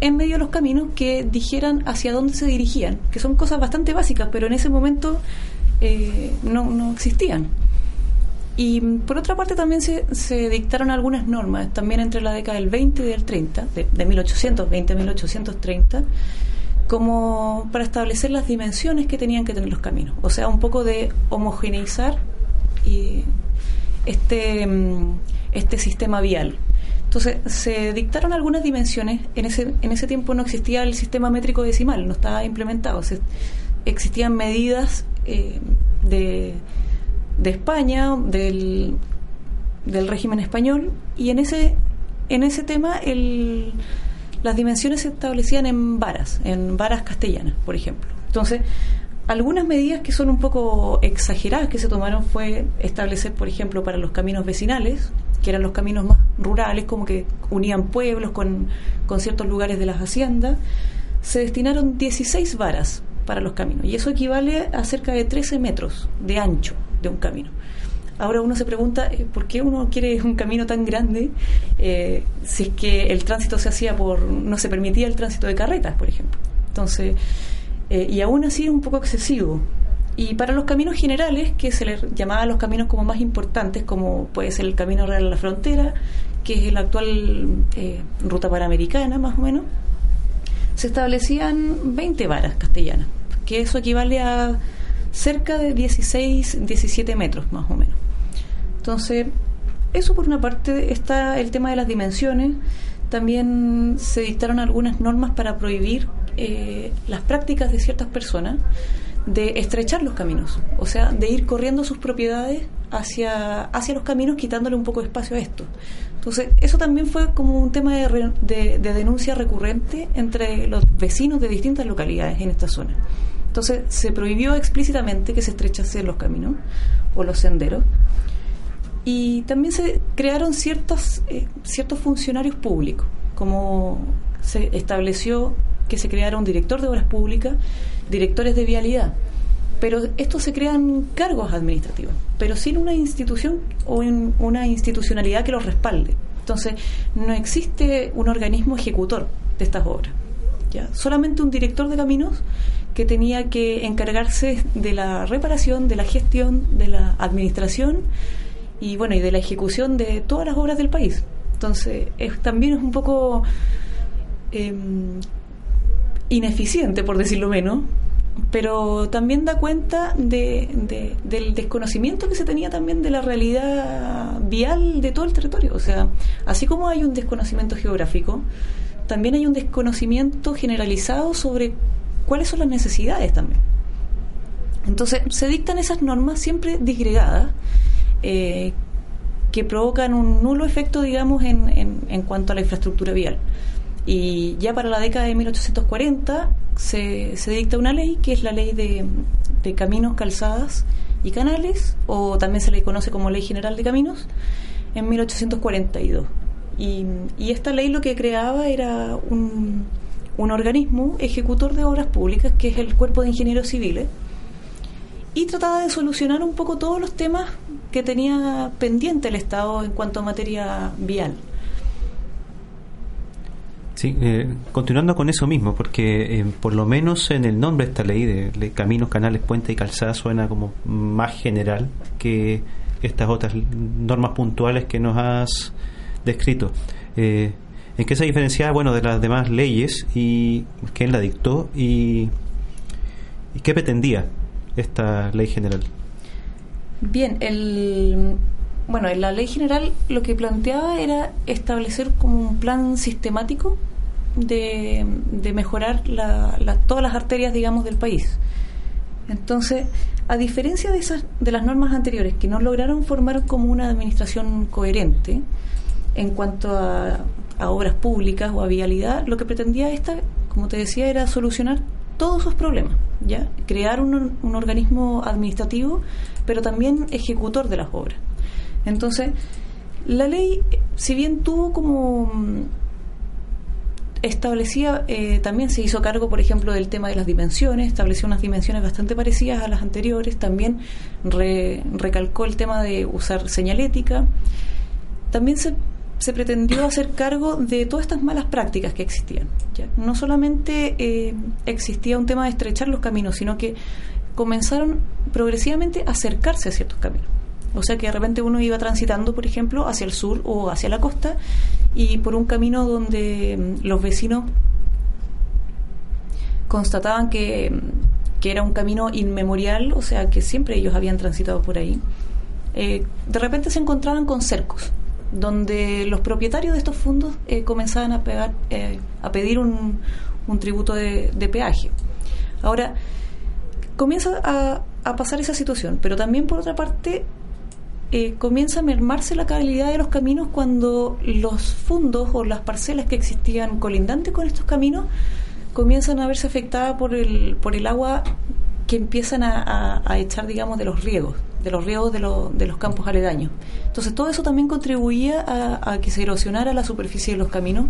en medio de los caminos que dijeran hacia dónde se dirigían, que son cosas bastante básicas, pero en ese momento eh, no, no existían. Y mm, por otra parte también se, se dictaron algunas normas, también entre la década del 20 y del 30, de, de 1820 a 1830, como para establecer las dimensiones que tenían que tener los caminos. O sea, un poco de homogeneizar y este, mm, este sistema vial. Entonces, se dictaron algunas dimensiones. En ese, en ese tiempo no existía el sistema métrico decimal, no estaba implementado. Se- existían medidas eh, de, de España, del, del régimen español, y en ese, en ese tema el, las dimensiones se establecían en varas, en varas castellanas, por ejemplo. Entonces, algunas medidas que son un poco exageradas que se tomaron fue establecer, por ejemplo, para los caminos vecinales, que eran los caminos más rurales, como que unían pueblos con, con ciertos lugares de las haciendas, se destinaron 16 varas para los caminos. Y eso equivale a cerca de 13 metros de ancho de un camino. Ahora uno se pregunta, eh, ¿por qué uno quiere (laughs) un camino tan grande eh, si es que el tránsito se hacía por, no se permitía el tránsito de carretas, por ejemplo? Entonces, eh, y aún así es un poco excesivo. Y para los caminos generales, que se les llamaba los caminos como más importantes, como puede ser el Camino Real a la Frontera, que es la actual ruta panamericana, más o menos, se establecían 20 varas castellanas, que eso equivale a cerca de 16, 17 metros más o menos. Entonces, eso por una parte está el tema de las dimensiones. También se dictaron algunas normas para prohibir eh, las prácticas de ciertas personas de estrechar los caminos, o sea, de ir corriendo sus propiedades hacia, hacia los caminos, quitándole un poco de espacio a esto. Entonces, eso también fue como un tema de, de, denuncia recurrente entre los vecinos de distintas localidades en esta zona. Entonces, se prohibió explícitamente que se estrechasen los caminos o los senderos. Y también se crearon ciertos, eh, ciertos funcionarios públicos, como se estableció que se creara un director de obras públicas, directores de vialidad. Pero estos se crean cargos administrativos, pero sin una institución o una institucionalidad que los respalde. Entonces, no existe un organismo ejecutor de estas obras. ¿ya? Solamente un director de caminos que tenía que encargarse de la reparación, de la gestión, de la administración y bueno y de la ejecución de todas las obras del país. Entonces, es, también es un poco em, ineficiente, por decirlo menos, pero también da cuenta de, del desconocimiento que se tenía también de la realidad vial de todo el territorio. O sea, así como hay un desconocimiento geográfico, también hay un desconocimiento generalizado sobre cuáles son las necesidades también. Entonces, se dictan esas normas siempre disgregadas. Eh, que provocan un nulo efecto, digamos, en, en, en cuanto a la infraestructura vial. Y ya para la década de 1840 se, se dicta una ley que es la ley de, de, caminos, calzadas y canales, o también se le conoce como Ley General de Caminos, en 1842. Y, y esta ley lo que creaba era un, un organismo ejecutor de obras públicas, que es el Cuerpo de Ingenieros Civiles, y trataba de solucionar un poco todos los temas que tenía pendiente el Estado en cuanto a materia vial. Sí, eh, continuando con eso mismo, porque eh, por lo menos en el nombre de esta ley de, caminos, canales, puentes y calzadas suena como más general que estas otras normas puntuales que nos has descrito. Eh, ¿En qué se diferencia bueno, de las demás leyes y quién la dictó y, y qué pretendía esta ley general? Bien, el bueno, en la ley general lo que planteaba era establecer como un plan sistemático de, mejorar todas las arterias, digamos, del país. Entonces, a diferencia de, esas, de las normas anteriores que no lograron formar como una administración coherente en cuanto a, obras públicas o a vialidad, lo que pretendía esta, como te decía, era solucionar todos esos problemas, ¿ya? Crear un, un organismo administrativo, pero también ejecutor de las obras. Entonces, la ley, si bien tuvo como establecía, eh, también se hizo cargo, por ejemplo, del tema de las dimensiones, estableció unas dimensiones bastante parecidas a las anteriores, también recalcó el tema de usar señalética, también se, se, pretendió hacer cargo de todas estas malas prácticas que existían. No solamente eh, existía un tema de estrechar los caminos, sino que comenzaron progresivamente a acercarse a ciertos caminos. O sea que de repente uno iba transitando, por ejemplo, hacia el sur o hacia la costa y por un camino donde mm, los vecinos constataban que, mm, que, era un camino inmemorial, o sea que siempre ellos habían transitado por ahí. Eh, de repente se encontraban con cercos, donde los propietarios de estos fondos eh, comenzaban eh, a pedir un, tributo de, de, peaje. Ahora, comienza a, a pasar esa situación, pero también por otra parte eh, comienza a mermarse la calidad de los caminos cuando los fundos o las parcelas que existían colindantes con estos caminos comienzan a verse afectadas por el, por el agua que empiezan a, echar, digamos, de los riegos, de los riegos de, de, los campos aledaños. Entonces, todo eso también contribuía a, que se erosionara la superficie de los caminos,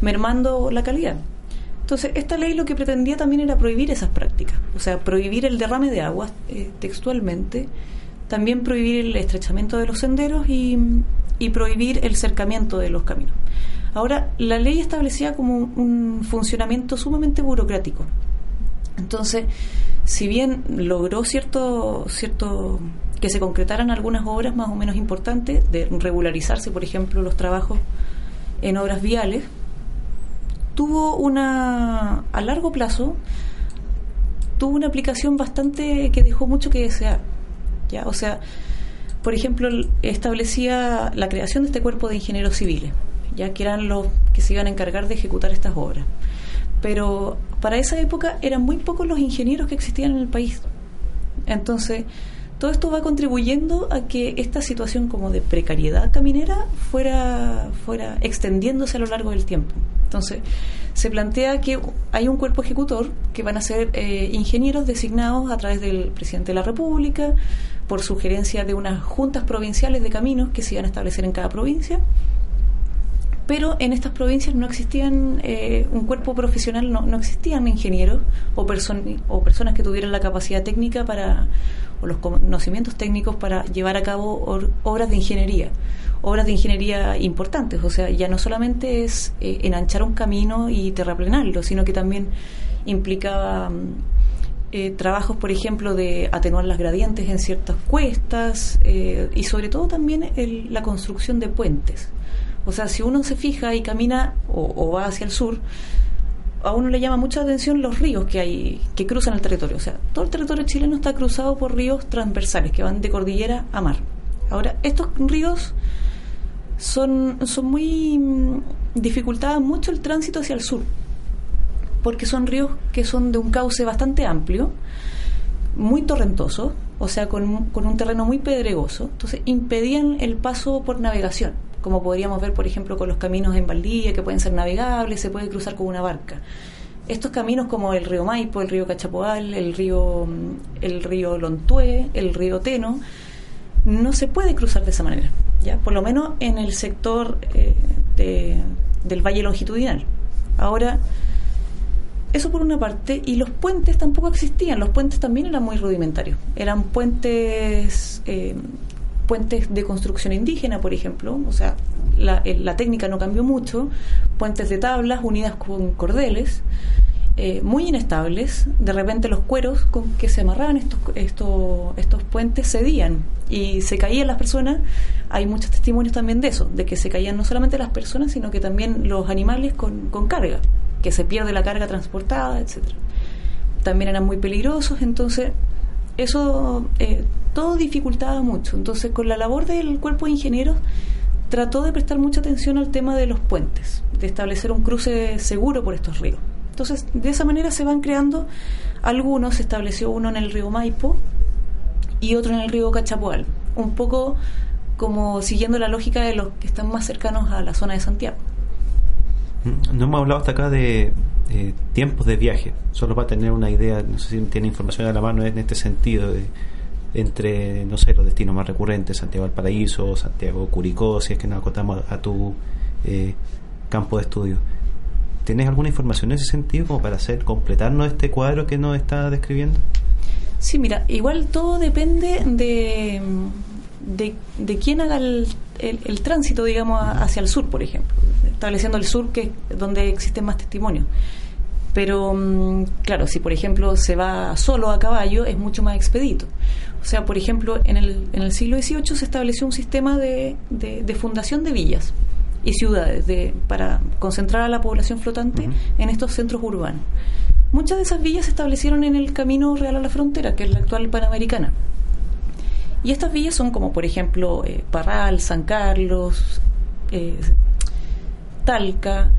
mermando la calidad. Entonces, esta ley lo que pretendía también era prohibir esas prácticas, o sea, prohibir el derrame de agua eh, textualmente, también prohibir el estrechamiento de los senderos y, y prohibir el cercamiento de los caminos. Ahora, la ley establecía como un funcionamiento sumamente burocrático. Entonces, si bien logró cierto, cierto que se concretaran algunas obras más o menos importantes, de regularizarse, por ejemplo, los trabajos en obras viales, tuvo una, a largo plazo, tuvo una aplicación bastante que dejó mucho que desear. ¿Ya? O sea, por ejemplo, establecía la creación de este cuerpo de ingenieros civiles ya que eran los que se iban a encargar de ejecutar estas obras. Pero para esa época eran muy pocos los ingenieros que existían en el país. Entonces, todo esto va contribuyendo a que esta situación como de precariedad caminera fuera, fuera extendiéndose a lo largo del tiempo. Entonces, se plantea que hay un cuerpo ejecutor que van a ser eh, ingenieros designados a través del presidente de la República, por sugerencia de unas juntas provinciales de caminos que se iban a establecer en cada provincia. Pero en estas provincias no existían eh, un cuerpo profesional, no, no existían ingenieros o, o personas que tuvieran la capacidad técnica para, o los conocimientos técnicos para llevar a cabo obras de ingeniería, obras de ingeniería importantes, o sea, ya no solamente es eh, enanchar un camino y terraplenarlo, sino que también implicaba... Mm, eh, trabajos, por ejemplo, de atenuar las gradientes en ciertas cuestas y sobre todo también la construcción de puentes. O sea, si uno se fija y camina o, va hacia el sur, a uno le llama mucha atención los ríos que hay que cruzan el territorio. O sea, todo el territorio chileno está cruzado por ríos transversales que van de cordillera a mar. Ahora, estos ríos son, son muy mm, dificultaban mucho el tránsito hacia el sur, porque son ríos que son de un cauce bastante amplio, muy torrentoso, o sea, con, con un terreno muy pedregoso, entonces impedían el paso por navegación como podríamos ver, por ejemplo, con los caminos en Valdivia, que pueden ser navegables, se puede cruzar con una barca. Estos caminos como el río Maipo, el río Cachapoal, el río, el río Lontué, el río Teno, no se puede cruzar de esa manera, ¿ya? por lo menos en el sector eh, del valle longitudinal. Ahora, eso por una parte, y los puentes tampoco existían, los puentes también eran muy rudimentarios, eran puentes eh, puentes de construcción indígena, por ejemplo, o sea, la, la técnica no cambió mucho, puentes de tablas unidas con cordeles, eh, muy inestables, de repente los cueros con que se amarraban estos, estos, estos puentes cedían y se caían las personas, hay muchos testimonios también de eso, de que se caían no solamente las personas, sino que también los animales con, con carga, que se pierde la carga transportada, etcétera. También eran muy peligrosos, entonces eso eh, todo dificultaba mucho. Entonces, con la labor del cuerpo de ingenieros, trató de prestar mucha atención al tema de los puentes, de establecer un cruce seguro por estos ríos. Entonces, de esa manera se van creando algunos, se estableció uno en el río Maipo y otro en el río Cachapoal, un poco como siguiendo la lógica de los que están más cercanos a la zona de Santiago. No hemos hablado hasta acá de eh, tiempos de viaje, solo para tener una idea, no sé si tiene información a la mano en este sentido, de, entre, no sé, los destinos más recurrentes, Santiago Valparaíso, Santiago Curicó, si es que nos acotamos a tu eh, campo de estudio. ¿Tienes alguna información en ese sentido como para hacer completarnos este cuadro que nos está describiendo? Sí, mira, igual todo depende de, de, quién haga el, el, tránsito, digamos, hacia el sur, por ejemplo, estableciendo el sur, que es donde existen más testimonios. Pero, mm, claro, si por ejemplo se va solo a caballo, es mucho más expedito. O sea, por ejemplo, en el, en el siglo XVIII se estableció un sistema de, de, fundación de villas y ciudades de, para concentrar a la población flotante en estos centros urbanos. Muchas de esas villas se establecieron en el camino real a la frontera, que es la actual Panamericana. Y estas villas son como, por ejemplo, eh, Parral, San Carlos, eh, Talca,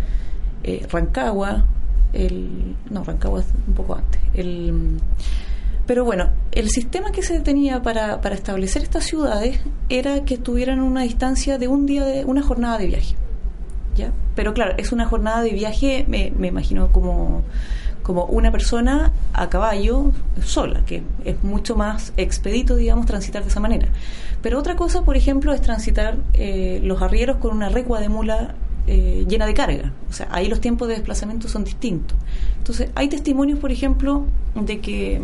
eh, Rancagua, el, no, Rancagua es un poco antes, el Pero bueno, el sistema que se tenía para, para establecer estas ciudades era que estuvieran a una distancia de un día, de una jornada de viaje. ¿ya? Pero claro, es una jornada de viaje, me, me imagino como, como una persona a caballo sola, que es mucho más expedito, digamos, transitar de esa manera. Pero otra cosa, por ejemplo, es transitar eh, los arrieros con una recua de mula eh, llena de carga. O sea, ahí los tiempos de desplazamiento son distintos. Entonces, hay testimonios, por ejemplo, de que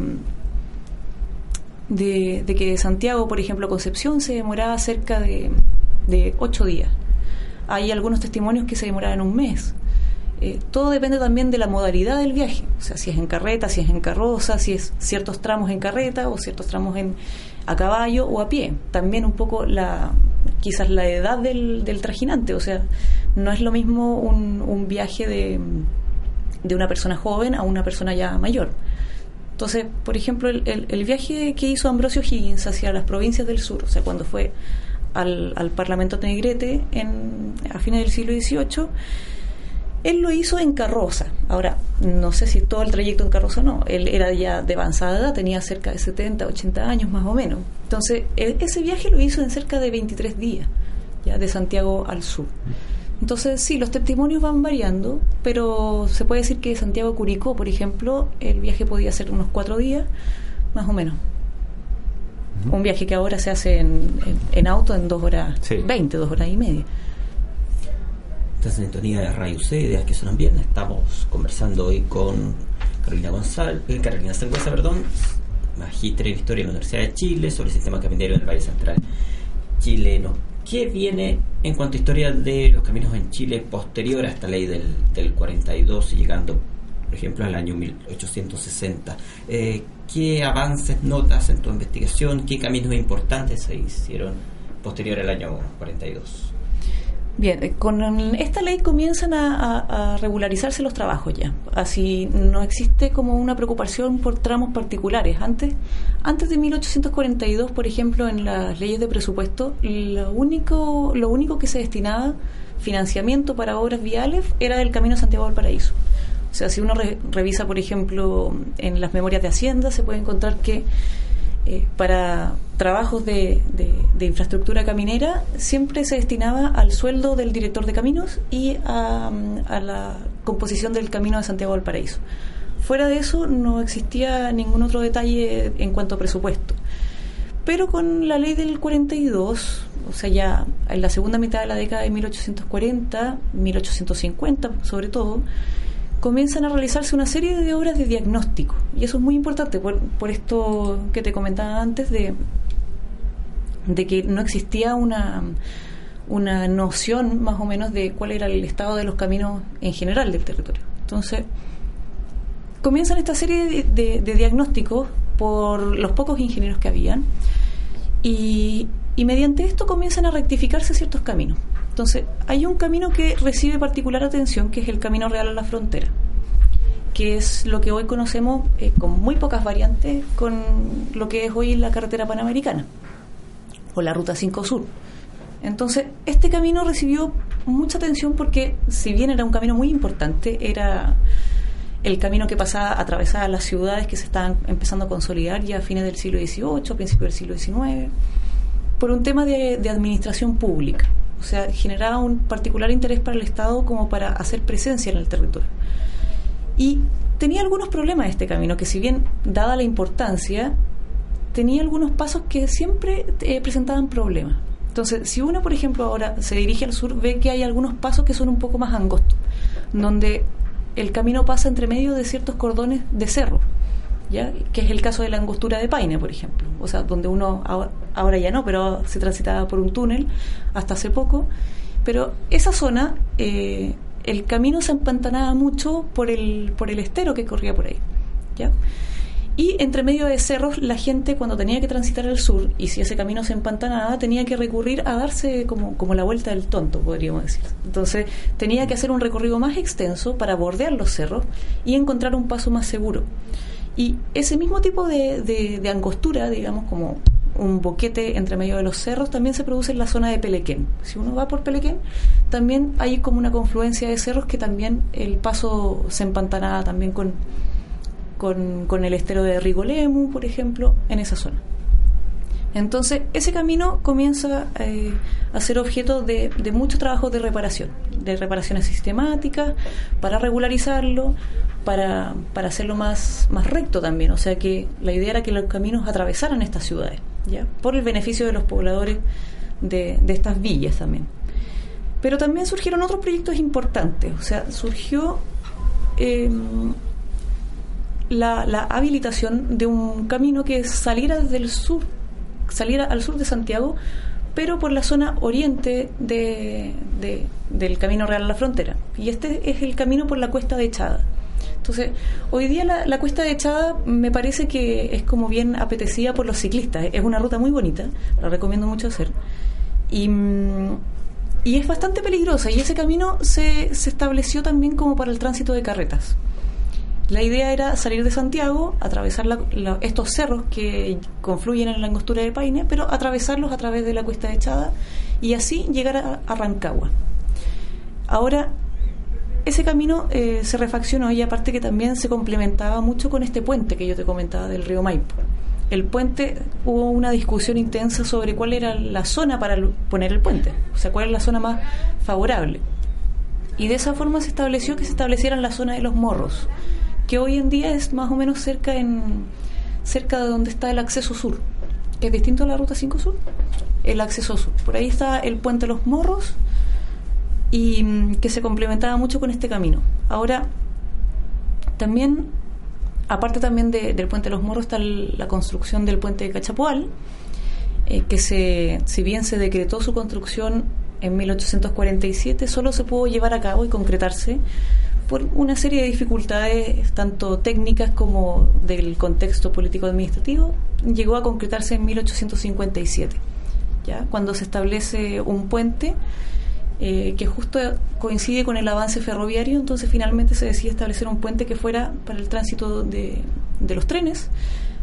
de, de que Santiago, por ejemplo, Concepción se demoraba cerca de, de ocho días. Hay algunos testimonios que se demoraban un mes. Eh, todo depende también de la modalidad del viaje, o sea, si es en carreta, si es en carroza, si es ciertos tramos en carreta o ciertos tramos en a caballo o a pie. También un poco la quizás la edad del, del trajinante, o sea, no es lo mismo un, un viaje de, de una persona joven a una persona ya mayor. Entonces, por ejemplo, el, el, viaje que hizo Ambrosio Higgins hacia las provincias del sur, o sea, cuando fue al, Parlamento Negrete en, a fines del siglo XVIII, él lo hizo en carroza. Ahora, no sé si todo el trayecto en carroza o no. Él era ya de avanzada edad, tenía cerca de 70, 80 años más o menos. Entonces, él, ese viaje lo hizo en cerca de 23 días, ya de Santiago al sur. Entonces, sí, los testimonios van variando, pero se puede decir que de Santiago a Curicó, por ejemplo, el viaje podía ser unos cuatro días, más o menos. Un viaje que ahora se hace en, en, en auto en dos horas Sí. 20, dos horas y media. Esta sintonía de Radio C, Ideas que suenan bien. Estamos conversando hoy con Carolina González, eh, Carolina Sangüesa, perdón, magíster en Historia de la Universidad de Chile, sobre el sistema caminero del Valle Central chileno. ¿Qué viene en cuanto a historia de los caminos en Chile posterior a esta ley del, del 42 y llegando, por ejemplo, al año 1860? Eh, ¿Qué avances notas en tu investigación? ¿Qué caminos importantes se hicieron posterior al año 42? Bien, eh, con esta ley comienzan a, regularizarse los trabajos ya. Así no existe como una preocupación por tramos particulares. Antes, antes de 1842, por ejemplo, en las leyes de presupuesto, lo único, lo único que se destinaba financiamiento para obras viales era del Camino Santiago del Paraíso. O sea, si uno re, revisa, por ejemplo, en las memorias de Hacienda, se puede encontrar que eh, para trabajos de, infraestructura caminera siempre se destinaba al sueldo del director de caminos y a, a, la composición del camino de Santiago del Paraíso. Fuera de eso no existía ningún otro detalle en cuanto a presupuesto. Pero con la ley del 42, o sea, ya en la segunda mitad de la década de 1840, 1850 sobre todo, comienzan a realizarse una serie de obras de diagnóstico. Y eso es muy importante por, por esto que te comentaba antes de, de que no existía una, una noción más o menos de cuál era el estado de los caminos en general del territorio. Entonces, comienzan esta serie de, de, diagnósticos por los pocos ingenieros que habían y, y mediante esto comienzan a rectificarse ciertos caminos. Entonces, hay un camino que recibe particular atención, que es el Camino Real a la Frontera, que es lo que hoy conocemos eh, con muy pocas variantes con lo que es hoy la carretera panamericana o la Ruta 5 Sur. Entonces, este camino recibió mucha atención porque, si bien era un camino muy importante, era el camino que pasaba atravesaba las ciudades que se estaban empezando a consolidar ya a fines del siglo XVIII, principios del siglo XIX, por un tema de, de administración pública. O sea, generaba un particular interés para el Estado como para hacer presencia en el territorio. Y tenía algunos problemas este camino, que si bien, dada la importancia, tenía algunos pasos que siempre eh, presentaban problemas. Entonces, si uno, por ejemplo, ahora se dirige al sur, ve que hay algunos pasos que son un poco más angostos, donde el camino pasa entre medio de ciertos cordones de cerro, ¿ya? que es el caso de la angostura de Paine, por ejemplo. O sea, donde uno, ahora, ahora ya no, pero se transitaba por un túnel hasta hace poco. Pero esa zona, eh, el camino se empantanaba mucho por el, por el estero que corría por ahí. ¿ya? Y entre medio de cerros, la gente cuando tenía que transitar al sur, y si ese camino se empantanaba, tenía que recurrir a darse como, como la vuelta del tonto, podríamos decir. Entonces, tenía que hacer un recorrido más extenso para bordear los cerros y encontrar un paso más seguro. Y ese mismo tipo de, de, de angostura, digamos, como un boquete entre medio de los cerros, también se produce en la zona de Pelequén. Si uno va por Pelequén, también hay como una confluencia de cerros que también el paso se empantanaba también con con, con el estero de Rigolemu, por ejemplo, en esa zona. Entonces, ese camino comienza eh, a ser objeto de, de mucho trabajo de reparación, de reparaciones sistemáticas, para regularizarlo, para, para hacerlo más, más recto también. O sea que la idea era que los caminos atravesaran estas ciudades, ¿ya? por el beneficio de los pobladores de, de estas villas también. Pero también surgieron otros proyectos importantes. O sea, surgió eh, la, la habilitación de un camino que saliera desde el sur saliera al sur de Santiago, pero por la zona oriente de, de, del Camino Real a la Frontera. Y este es el camino por la cuesta de Echada. Entonces, hoy día la, la, cuesta de Echada me parece que es como bien apetecida por los ciclistas. Es una ruta muy bonita, la recomiendo mucho hacer. Y, y es bastante peligrosa y ese camino se, se estableció también como para el tránsito de carretas. La idea era salir de Santiago, atravesar la, la, estos cerros que confluyen en la angostura de Paine, pero atravesarlos a través de la cuesta de Echada y así llegar a, Rancagua. Ahora, ese camino eh, se refaccionó y aparte que también se complementaba mucho con este puente que yo te comentaba del río Maipo. El puente, hubo una discusión intensa sobre cuál era la zona para poner el puente, o sea, cuál es la zona más favorable. Y de esa forma se estableció que se estableciera la zona de los morros, que hoy en día es más o menos cerca en cerca de donde está el acceso sur, que es distinto a la ruta 5 sur, el acceso sur. Por ahí está el puente Los Morros y mm, que se complementaba mucho con este camino. Ahora, también, aparte también de, del puente Los Morros, está la construcción del puente de Cachapual, eh, que se, si bien se decretó su construcción en 1847, solo se pudo llevar a cabo y concretarse por una serie de dificultades, tanto técnicas como del contexto político-administrativo, llegó a concretarse en 1857, ¿ya? cuando se establece un puente eh, que justo coincide con el avance ferroviario, entonces finalmente se decide establecer un puente que fuera para el tránsito de, de los trenes,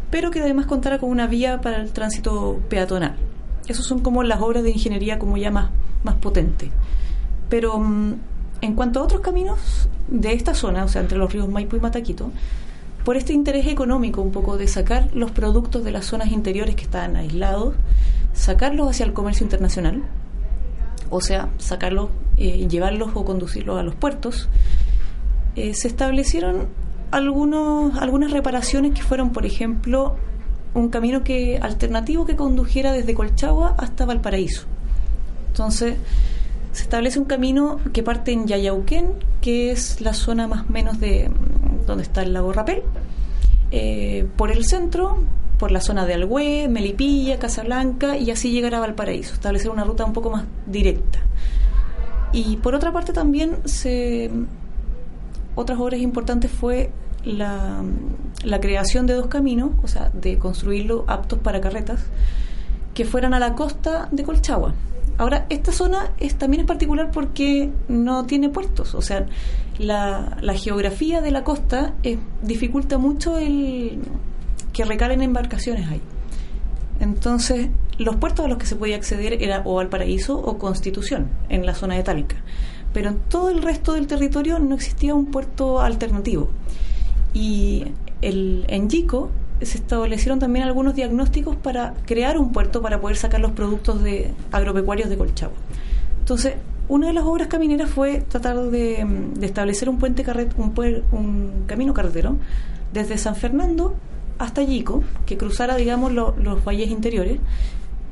pero que además contara con una vía para el tránsito peatonal. Esas son como las obras de ingeniería como ya más, más potentes. Pero mm, en cuanto a otros caminos de esta zona, o sea, entre los ríos Maipo y Mataquito, por este interés económico un poco de sacar los productos de las zonas interiores que estaban aislados, sacarlos hacia el comercio internacional, o sea, sacarlos, eh, llevarlos o conducirlos a los puertos, eh, se establecieron algunos, algunas reparaciones que fueron, por ejemplo, un camino que alternativo que condujera desde Colchagua hasta Valparaíso. Entonces, se establece un camino que parte en Yayauquén, que es la zona más o menos de donde está el lago Rapel, eh, por el centro, por la zona de Algüe, Melipilla, Casablanca y así llegar a Valparaíso, establecer una ruta un poco más directa. Y por otra parte también se otras obras importantes fue la, la creación de dos caminos, o sea, de construirlo aptos para carretas, que fueran a la costa de Colchagua Ahora, esta zona es, también es particular porque no tiene puertos, o sea, la, la geografía de la costa eh, dificulta mucho el que recalen embarcaciones ahí. Entonces, los puertos a los que se podía acceder era o Valparaíso o Constitución, en la zona de Talca. Pero en todo el resto del territorio no existía un puerto alternativo. Y el, en Yico se establecieron también algunos diagnósticos para crear un puerto para poder sacar los productos de agropecuarios de Colchagua. Entonces, una de las obras camineras fue tratar de, de establecer un puente carret, un, un, camino carretero desde San Fernando hasta Yico, que cruzara, digamos, lo, los valles interiores,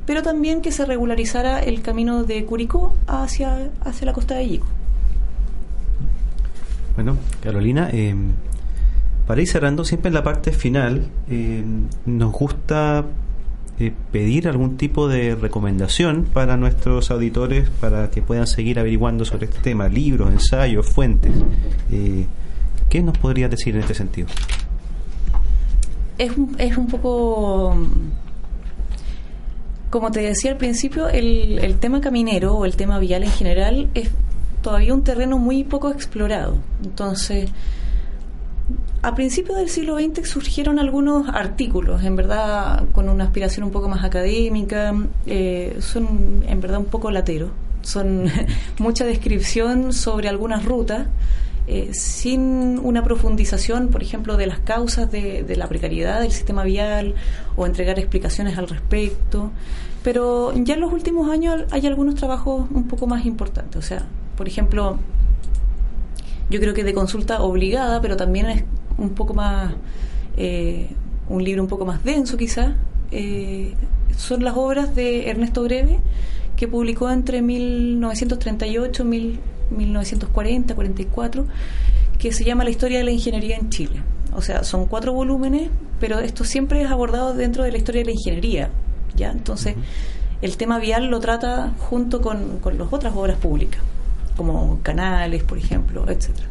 pero también que se regularizara el camino de Curicó hacia, hacia la costa de Yico. Bueno, Carolina, eh, para ir cerrando, siempre en la parte final eh, nos gusta eh, pedir algún tipo de recomendación para nuestros auditores para que puedan seguir averiguando sobre este tema, libros, ensayos, fuentes. Eh, ¿Qué nos podrías decir en este sentido? Es, es un poco como te decía al principio, el, el, tema caminero o el tema vial en general es todavía un terreno muy poco explorado. Entonces, a principios del siglo XX surgieron algunos artículos, en verdad con una aspiración un poco más académica, eh, son en verdad un poco lateros, son (laughs) mucha descripción sobre algunas rutas, eh, sin una profundización, por ejemplo, de las causas de, la precariedad del sistema vial o entregar explicaciones al respecto. Pero ya en los últimos años hay algunos trabajos un poco más importantes. O sea, por ejemplo, yo creo que de consulta obligada, pero también es un poco más, eh, un libro un poco más denso quizás, eh, son las obras de Ernesto Greve, que publicó entre 1938 y 1940, 44, que se llama La historia de la ingeniería en Chile. O sea, son cuatro volúmenes, pero esto siempre es abordado dentro de la historia de la ingeniería. ¿ya? Entonces, el tema vial lo trata junto con, con las otras obras públicas, como canales, por ejemplo, etcétera.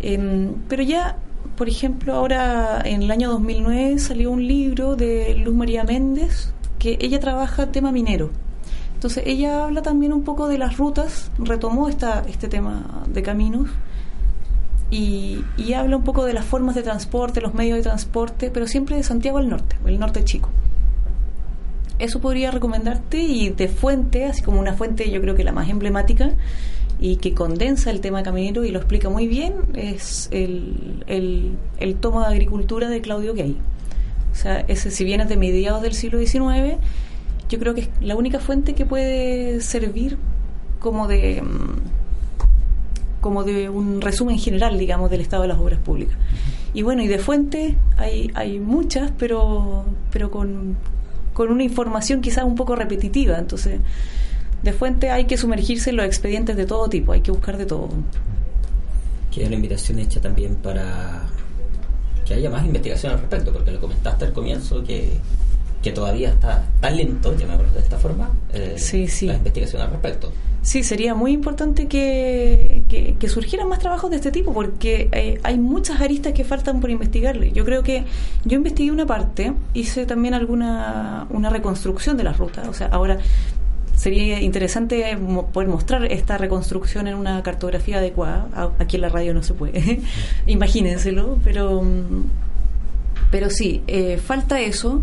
Em, pero ya, por ejemplo, ahora en el año 2009 salió un libro de Luz María Méndez, que ella trabaja tema minero entonces ella habla también un poco de las rutas, retomó esta, este tema de caminos y, habla un poco de las formas de transporte, los medios de transporte, pero siempre de Santiago al norte, el norte chico. Eso podría recomendarte y de fuente, así como una fuente yo creo que la más emblemática y que condensa el tema caminero y lo explica muy bien, es el, el, el tomo de agricultura de Claudio Gay. O sea, ese si bien es de mediados del siglo XIX, yo creo que es la única fuente que puede servir como de mm, como de un resumen general, digamos, del estado de las obras públicas. Y bueno, y de fuente hay, hay muchas, pero, pero con, con una información quizás un poco repetitiva. Entonces, de fuente hay que sumergirse en los expedientes de todo tipo, hay que buscar de todo. Queda una invitación hecha también para que haya más investigación al respecto, porque lo comentaste al comienzo que que todavía está tan lento, llamémoslo de esta forma, eh, la investigación al respecto. Sí, sería muy importante que, que, surgieran más trabajos de este tipo, porque eh, hay muchas aristas que faltan por investigarle. Yo creo que yo investigué una parte, hice también alguna una reconstrucción de la ruta, o sea, ahora sería interesante poder mostrar esta reconstrucción en una cartografía adecuada. Aquí en la radio no se puede, (laughs) imagínenselo, pero, pero sí, eh, falta eso.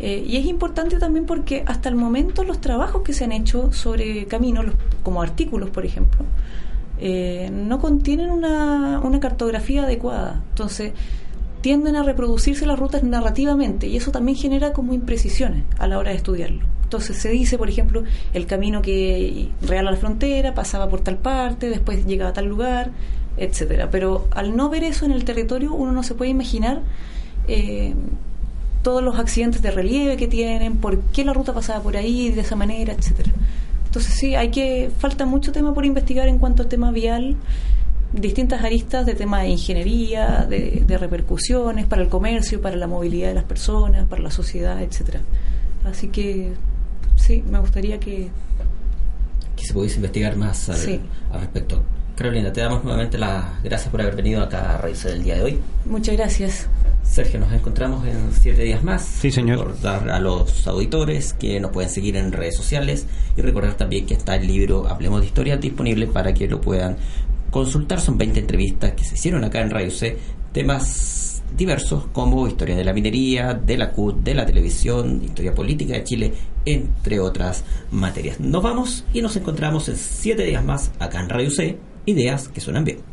Eh, y es importante también porque hasta el momento los trabajos que se han hecho sobre caminos, como artículos, por ejemplo, eh, no contienen una, una cartografía adecuada. Entonces, tienden a reproducirse las rutas narrativamente y eso también genera como imprecisiones a la hora de estudiarlo. Entonces se dice, por ejemplo, el camino que real a la frontera pasaba por tal parte, después llegaba a tal lugar, etcétera. Pero al no ver eso en el territorio, uno no se puede imaginar eh, todos los accidentes de relieve que tienen, por qué la ruta pasaba por ahí de esa manera, etcétera. Entonces sí, hay que falta mucho tema por investigar en cuanto al tema vial, distintas aristas de tema de ingeniería, de, repercusiones para el comercio, para la movilidad de las personas, para la sociedad, etcétera. Así que sí, me gustaría que que se pudiese investigar más al, al respecto. Carolina, te damos nuevamente las gracias por haber venido acá a Raíz del día de hoy. Muchas gracias. Sergio, nos encontramos en siete días más. Sí, señor. Recordar a los auditores que nos pueden seguir en redes sociales y recordar también que está el libro Hablemos de Historia disponible para que lo puedan consultar. Son 20 entrevistas que se hicieron acá en Radio C, temas diversos como historia de la minería, de la CUT, de la televisión, historia política de Chile, entre otras materias. Nos vamos y nos encontramos en siete días más acá en Radio C, ideas que suenan bien.